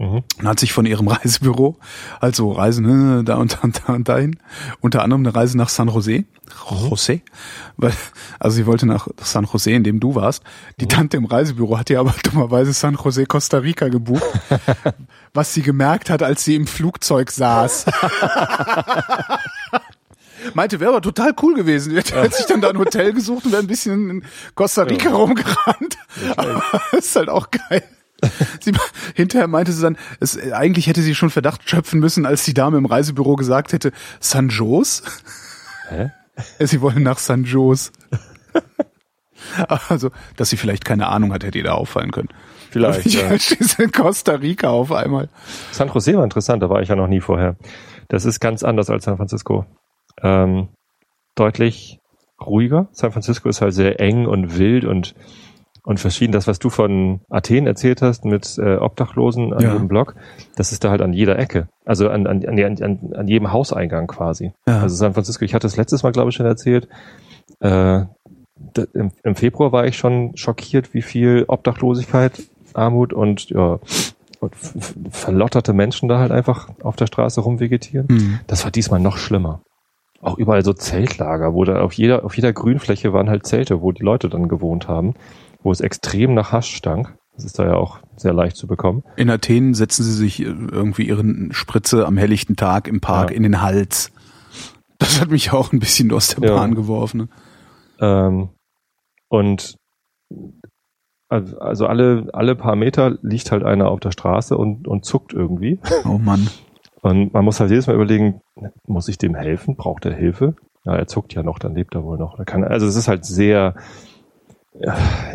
Mhm. Und hat sich von ihrem Reisebüro, also Reisen äh, da und da und da und dahin, unter anderem eine Reise nach San Jose, Jose, weil, also sie wollte nach San Jose, in dem du warst. Die Tante im Reisebüro hat ihr aber dummerweise San Jose, Costa Rica gebucht, was sie gemerkt hat, als sie im Flugzeug saß. Meinte, wäre aber total cool gewesen. Die hat sich dann da ein Hotel gesucht und wäre ein bisschen in Costa Rica rumgerannt. Aber ist halt auch geil. Sie, hinterher meinte sie dann, es, eigentlich hätte sie schon Verdacht schöpfen müssen, als die Dame im Reisebüro gesagt hätte, San Jos? Hä? Sie wollen nach San Jos. Also, dass sie vielleicht keine Ahnung hat, hätte ihr da auffallen können. Vielleicht, Ich ja. in Costa Rica auf einmal. San Jose war interessant, da war ich ja noch nie vorher. Das ist ganz anders als San Francisco. Ähm, deutlich ruhiger. San Francisco ist halt sehr eng und wild und und verschieden. Das, was du von Athen erzählt hast mit äh, Obdachlosen an Ja. jedem Block, das ist da halt an jeder Ecke. Also an, an, an, an, an jedem Hauseingang quasi. Ja. Also San Francisco, ich hatte es letztes Mal, glaube ich, schon erzählt. Äh, im, Im Februar war ich schon schockiert, wie viel Obdachlosigkeit, Armut und ja, und verlotterte Menschen da halt einfach auf der Straße rumvegetieren. Hm. Das war diesmal noch schlimmer. Auch überall so Zeltlager, wo da auf jeder, auf jeder Grünfläche waren halt Zelte, wo die Leute dann gewohnt haben, wo es extrem nach Hasch stank. Das ist da ja auch sehr leicht zu bekommen. In Athen setzen sie sich äh, irgendwie ihren Spritze am helllichten Tag im Park Ja. in den Hals. Das hat mich auch ein bisschen aus der Ja. Bahn geworfen. Ne? Ähm, und also also alle, alle paar Meter liegt halt einer auf der Straße und, und zuckt irgendwie. Oh Mann. Und man muss halt jedes Mal überlegen, muss ich dem helfen? Braucht er Hilfe? Ja, er zuckt ja noch, dann lebt er wohl noch. Er kann, also es ist halt sehr,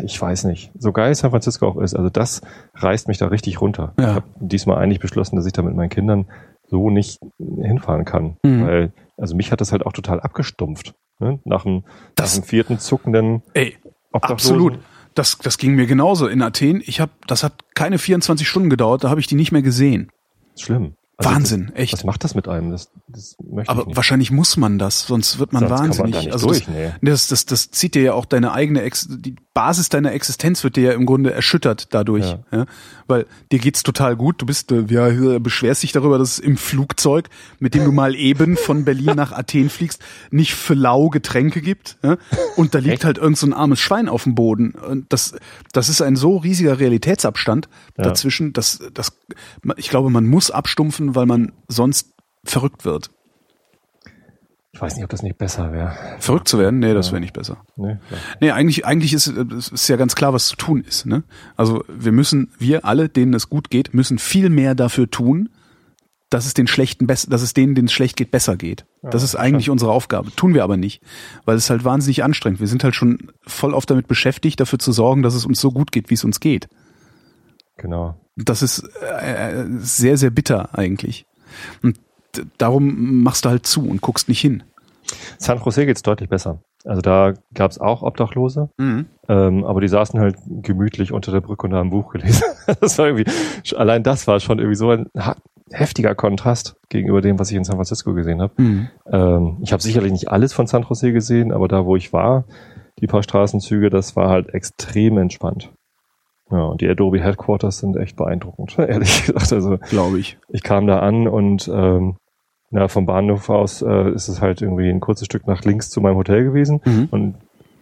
ich weiß nicht, so geil San Francisco auch ist, also das reißt mich da richtig runter. Ja. Ich habe diesmal eigentlich beschlossen, dass ich da mit meinen Kindern so nicht hinfahren kann. Mhm. Weil, also mich hat das halt auch total abgestumpft. Ne? Nach, dem, Das- nach dem vierten zuckenden Ey, absolut. Das, das ging mir genauso in Athen. Ich habe, das hat keine 24 Stunden gedauert, da habe ich die nicht mehr gesehen. Schlimm. Also Wahnsinn, echt. Was macht das mit einem? Das, das möchte Aber ich nicht. wahrscheinlich muss man das, sonst wird man Sonst kann man wahnsinnig. da also durch, das, nee. das, das, das zieht dir ja auch deine eigene, Ex die Basis deiner Existenz wird dir ja im Grunde erschüttert dadurch. Ja. Ja. Weil dir geht's total gut. Du bist, äh, ja, beschwerst dich darüber, dass es im Flugzeug, mit dem du mal eben von Berlin nach Athen fliegst, nicht für lau Getränke gibt. Ja? Und da liegt Echt? halt irgend so ein armes Schwein auf dem Boden. Und das, das ist ein so riesiger Realitätsabstand Ja. dazwischen, dass, dass ich glaube, man muss abstumpfen, weil man sonst verrückt wird. Ich weiß nicht, ob das nicht besser wäre. Verrückt zu werden? Nee, das wäre nicht besser. Nee, ja. Nee, eigentlich, eigentlich ist äh, es ja ganz klar, was zu tun ist. Ne? Also wir müssen, wir alle, denen es gut geht, müssen viel mehr dafür tun, dass es den Schlechten besser, dass es denen, denen es schlecht geht, besser geht. das ist eigentlich unsere Aufgabe. Tun wir aber nicht, weil es halt wahnsinnig anstrengend. Wir sind halt schon voll oft damit beschäftigt, dafür zu sorgen, dass es uns so gut geht, wie es uns geht. Genau. Das ist äh, sehr, sehr bitter eigentlich. Und darum machst du halt zu und guckst nicht hin. San Jose geht's deutlich besser. Also da gab's auch Obdachlose, ähm, aber die saßen halt gemütlich unter der Brücke und haben ein Buch gelesen. das war irgendwie, allein das war schon irgendwie so ein heftiger Kontrast gegenüber dem, was ich in San Francisco gesehen habe. Mhm. Ähm, ich habe sicherlich nicht alles von San Jose gesehen, aber da, wo ich war, die paar Straßenzüge, das war halt extrem entspannt. Ja, und die Adobe Headquarters sind echt beeindruckend, ehrlich gesagt. Also Glaube ich. ich kam da an und ähm, na, vom Bahnhof aus äh, ist es halt irgendwie ein kurzes Stück nach links zu meinem Hotel gewesen Mhm. und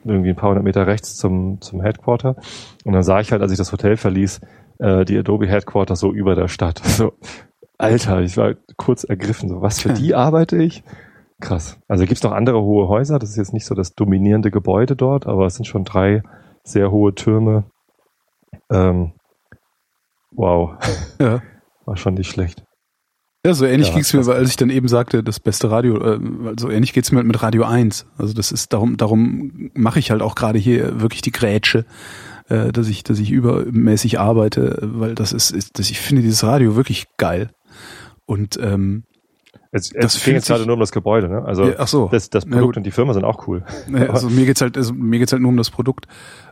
irgendwie ein paar hundert Meter rechts zum, zum Headquarter. Und dann sah ich halt, als ich das Hotel verließ, äh, die Adobe Headquarters so über der Stadt. So, Alter, ich war kurz ergriffen. So, was für die arbeite ich? Krass. Also gibt's noch andere hohe Häuser. Das ist jetzt nicht so das dominierende Gebäude dort, aber es sind schon drei sehr hohe Türme. Ähm, wow. Ja. War schon nicht schlecht. Ja, so ähnlich Ja, ging's mir, krass. weil als ich dann eben sagte, das beste Radio, äh, so ähnlich geht's mir mit Radio 1. Also das ist darum, darum mache ich halt auch gerade hier wirklich die Grätsche, äh, dass ich, dass ich übermäßig arbeite, weil das ist, ist dass ich finde dieses Radio wirklich geil. Und ähm, Es, Das es ging jetzt gerade nur um das Gebäude, ne? Also Ja, ach so. das, das Produkt gut. und die Firma sind auch cool. Ne, Also mir geht's halt, also mir geht's halt nur um das Produkt.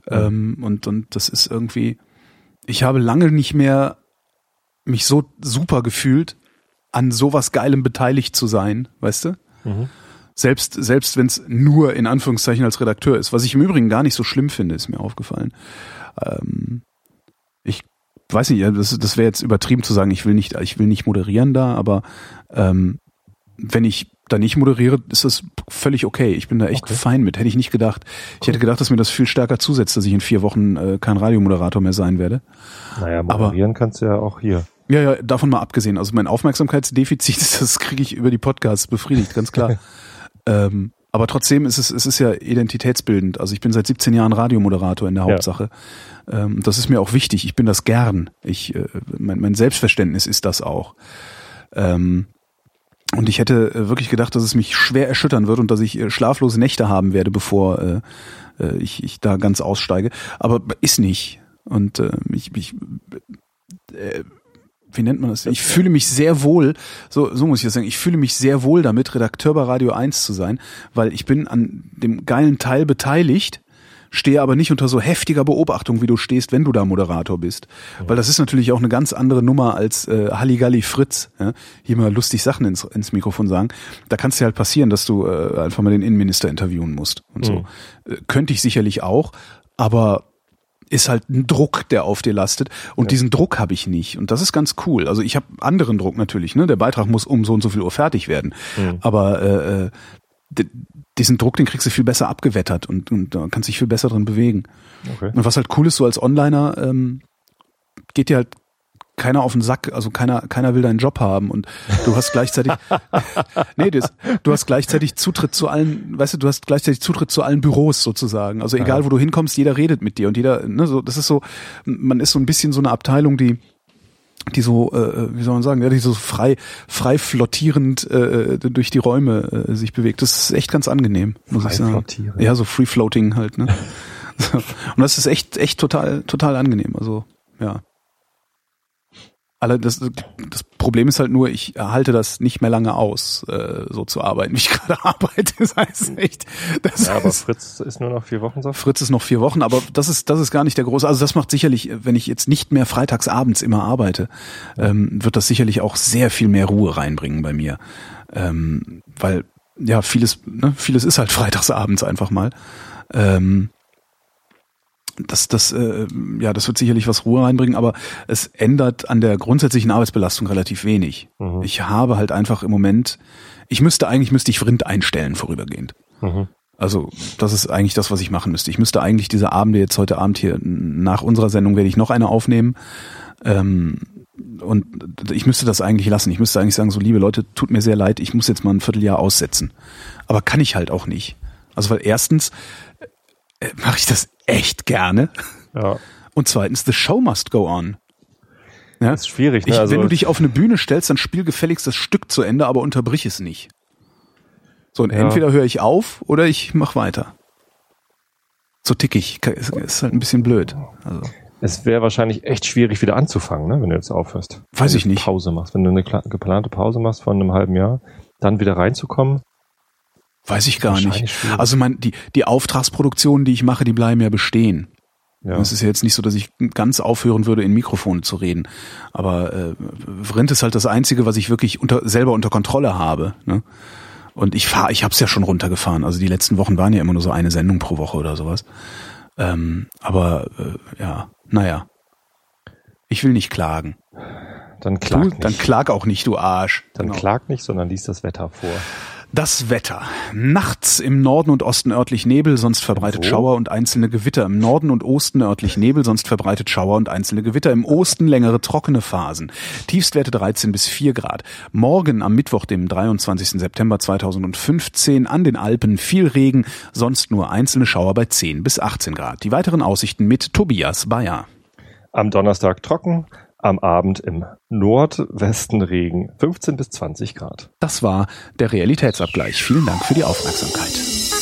Ähm, und, und das ist irgendwie, ich habe lange nicht mehr mich so super gefühlt, an sowas Geilem beteiligt zu sein, weißt du? Mhm. Selbst, selbst wenn es nur in Anführungszeichen als Redakteur ist, was ich im Übrigen gar nicht so schlimm finde, ist mir aufgefallen. Ähm, ich weiß nicht, das, das wäre jetzt übertrieben zu sagen, ich will nicht, ich will nicht moderieren da, aber ähm, wenn ich da nicht moderiere, ist das völlig okay. Ich bin da echt Okay. fein mit. Hätte ich nicht gedacht. Ich hätte gedacht, dass mir das viel stärker zusetzt, dass ich in vier Wochen äh, kein Radiomoderator mehr sein werde. Naja, moderieren kannst du ja auch hier. Ja, ja, davon mal abgesehen. Also mein Aufmerksamkeitsdefizit, das kriege ich über die Podcasts befriedigt, ganz klar. ähm, aber trotzdem ist es, es ist ja identitätsbildend. Also ich bin seit 17 Jahren Radiomoderator in der Ja. Hauptsache. Ähm, das ist mir auch wichtig. Ich bin das gern. Ich, äh, mein, mein Selbstverständnis ist das auch. Ähm, und ich hätte äh, wirklich gedacht, dass es mich schwer erschüttern wird und dass ich äh, schlaflose Nächte haben werde, bevor äh, äh, ich, ich da ganz aussteige. Aber ist nicht. Und äh, ich, ich äh, wie nennt man das? Ich fühle mich sehr wohl, so, so muss ich das sagen, ich fühle mich sehr wohl damit, Redakteur bei Radio 1 zu sein, weil ich bin an dem geilen Teil beteiligt, stehe aber nicht unter so heftiger Beobachtung, wie du stehst, wenn du da Moderator bist. Weil das ist natürlich auch eine ganz andere Nummer als äh, Halligalli Fritz. Ja? Hier mal lustig Sachen ins, ins Mikrofon sagen. Da kann es dir halt passieren, dass du äh, einfach mal den Innenminister interviewen musst und so. Äh, könnte ich sicherlich auch, aber ist halt ein Druck, der auf dir lastet. Und diesen Druck habe ich nicht. Und das ist ganz cool. Also ich habe anderen Druck natürlich. Ne? Der Beitrag muss um so und so viel Uhr fertig werden. Aber äh, äh, diesen Druck, den kriegst du viel besser abgewettert und, und da kannst dich viel besser drin bewegen. Okay. Und was halt cool ist, so als Onliner ähm, geht dir halt keiner auf den Sack, also keiner, keiner will deinen Job haben und du hast gleichzeitig, nee, das, du hast gleichzeitig Zutritt zu allen, weißt du, du hast gleichzeitig Zutritt zu allen Büros sozusagen. Also egal, wo du hinkommst, jeder redet mit dir und jeder, ne, so, das ist so, man ist so ein bisschen so eine Abteilung, die, die so, äh, wie soll man sagen, ja, die so frei, frei flottierend äh, durch die Räume äh, sich bewegt. Das ist echt ganz angenehm, muss Frei ich sagen. flottierend. Ja, so free floating halt, ne? Und das ist echt, echt total, total angenehm. Also, ja. Alle, das, das Problem ist halt nur, ich halte das nicht mehr lange aus, äh, so zu arbeiten, wie ich gerade arbeite. Das heißt echt, das Ja, aber ist, Fritz ist nur noch vier Wochen, du? Fritz ist noch vier Wochen, aber das ist, das ist gar nicht der große. Also das macht sicherlich, wenn ich jetzt nicht mehr freitags abends immer arbeite, ähm, wird das sicherlich auch sehr viel mehr Ruhe reinbringen bei mir. Ähm, weil, ja, vieles, ne, vieles ist halt freitags abends einfach mal. Ähm, das, das, äh, ja, das wird sicherlich was Ruhe reinbringen, aber es ändert an der grundsätzlichen Arbeitsbelastung relativ wenig. Mhm. Ich habe halt einfach im Moment, ich müsste eigentlich, müsste ich Vrind einstellen vorübergehend. Mhm. Also das ist eigentlich das, was ich machen müsste. Ich müsste eigentlich diese Abende jetzt heute Abend hier nach unserer Sendung werde ich noch eine aufnehmen. Ähm, und ich müsste das eigentlich lassen. Ich müsste eigentlich sagen, so liebe Leute, tut mir sehr leid, ich muss jetzt mal ein Vierteljahr aussetzen. Aber kann ich halt auch nicht. Also weil erstens äh, mache ich das echt gerne Ja. und zweitens the show must go on. Ja? Das ist schwierig, ne? Ich, also, wenn du dich auf eine Bühne stellst, dann spiel gefälligst das Stück zu Ende, aber unterbrich es nicht. So, und Ja. entweder höre ich auf oder ich mach weiter. So tickig. Ist, ist halt ein bisschen blöd. Also, es wäre wahrscheinlich echt schwierig, wieder anzufangen, ne, wenn du jetzt aufhörst. Weiß Wenn ich nicht. Pause machst. Wenn du eine geplante Pause machst von einem halben Jahr, dann wieder reinzukommen. Weiß ich gar nicht. Also mein, die, die Auftragsproduktionen, die ich mache, die bleiben ja bestehen. Ja. Es ist ja jetzt nicht so, dass ich ganz aufhören würde, in Mikrofone zu reden. Aber äh, Vrind ist halt das Einzige, was ich wirklich unter, selber unter Kontrolle habe. Ne? Und ich fahre, ich habe es ja schon runtergefahren. Also die letzten Wochen waren ja immer nur so eine Sendung pro Woche oder sowas. Ähm, aber äh, ja, naja. Ich will nicht klagen. Dann klag Du, nicht. dann klag auch nicht, du Arsch. dann Genau. klag nicht, sondern liest das Wetter vor. Das Wetter. Nachts im Norden und Osten örtlich Nebel, sonst verbreitet Wo? Schauer und einzelne Gewitter. Im Norden und Osten örtlich Nebel, sonst verbreitet Schauer und einzelne Gewitter. Im Osten längere trockene Phasen. Tiefstwerte 13 bis 4 Grad. Morgen am Mittwoch, dem 23. September 2015 an den Alpen viel Regen, sonst nur einzelne Schauer bei 10 bis 18 Grad. Die weiteren Aussichten mit Tobias Bayer. Am Donnerstag trocken, am Abend im Nordwesten Regen 15 bis 20 Grad. Das war der Realitätsabgleich. Vielen Dank für die Aufmerksamkeit.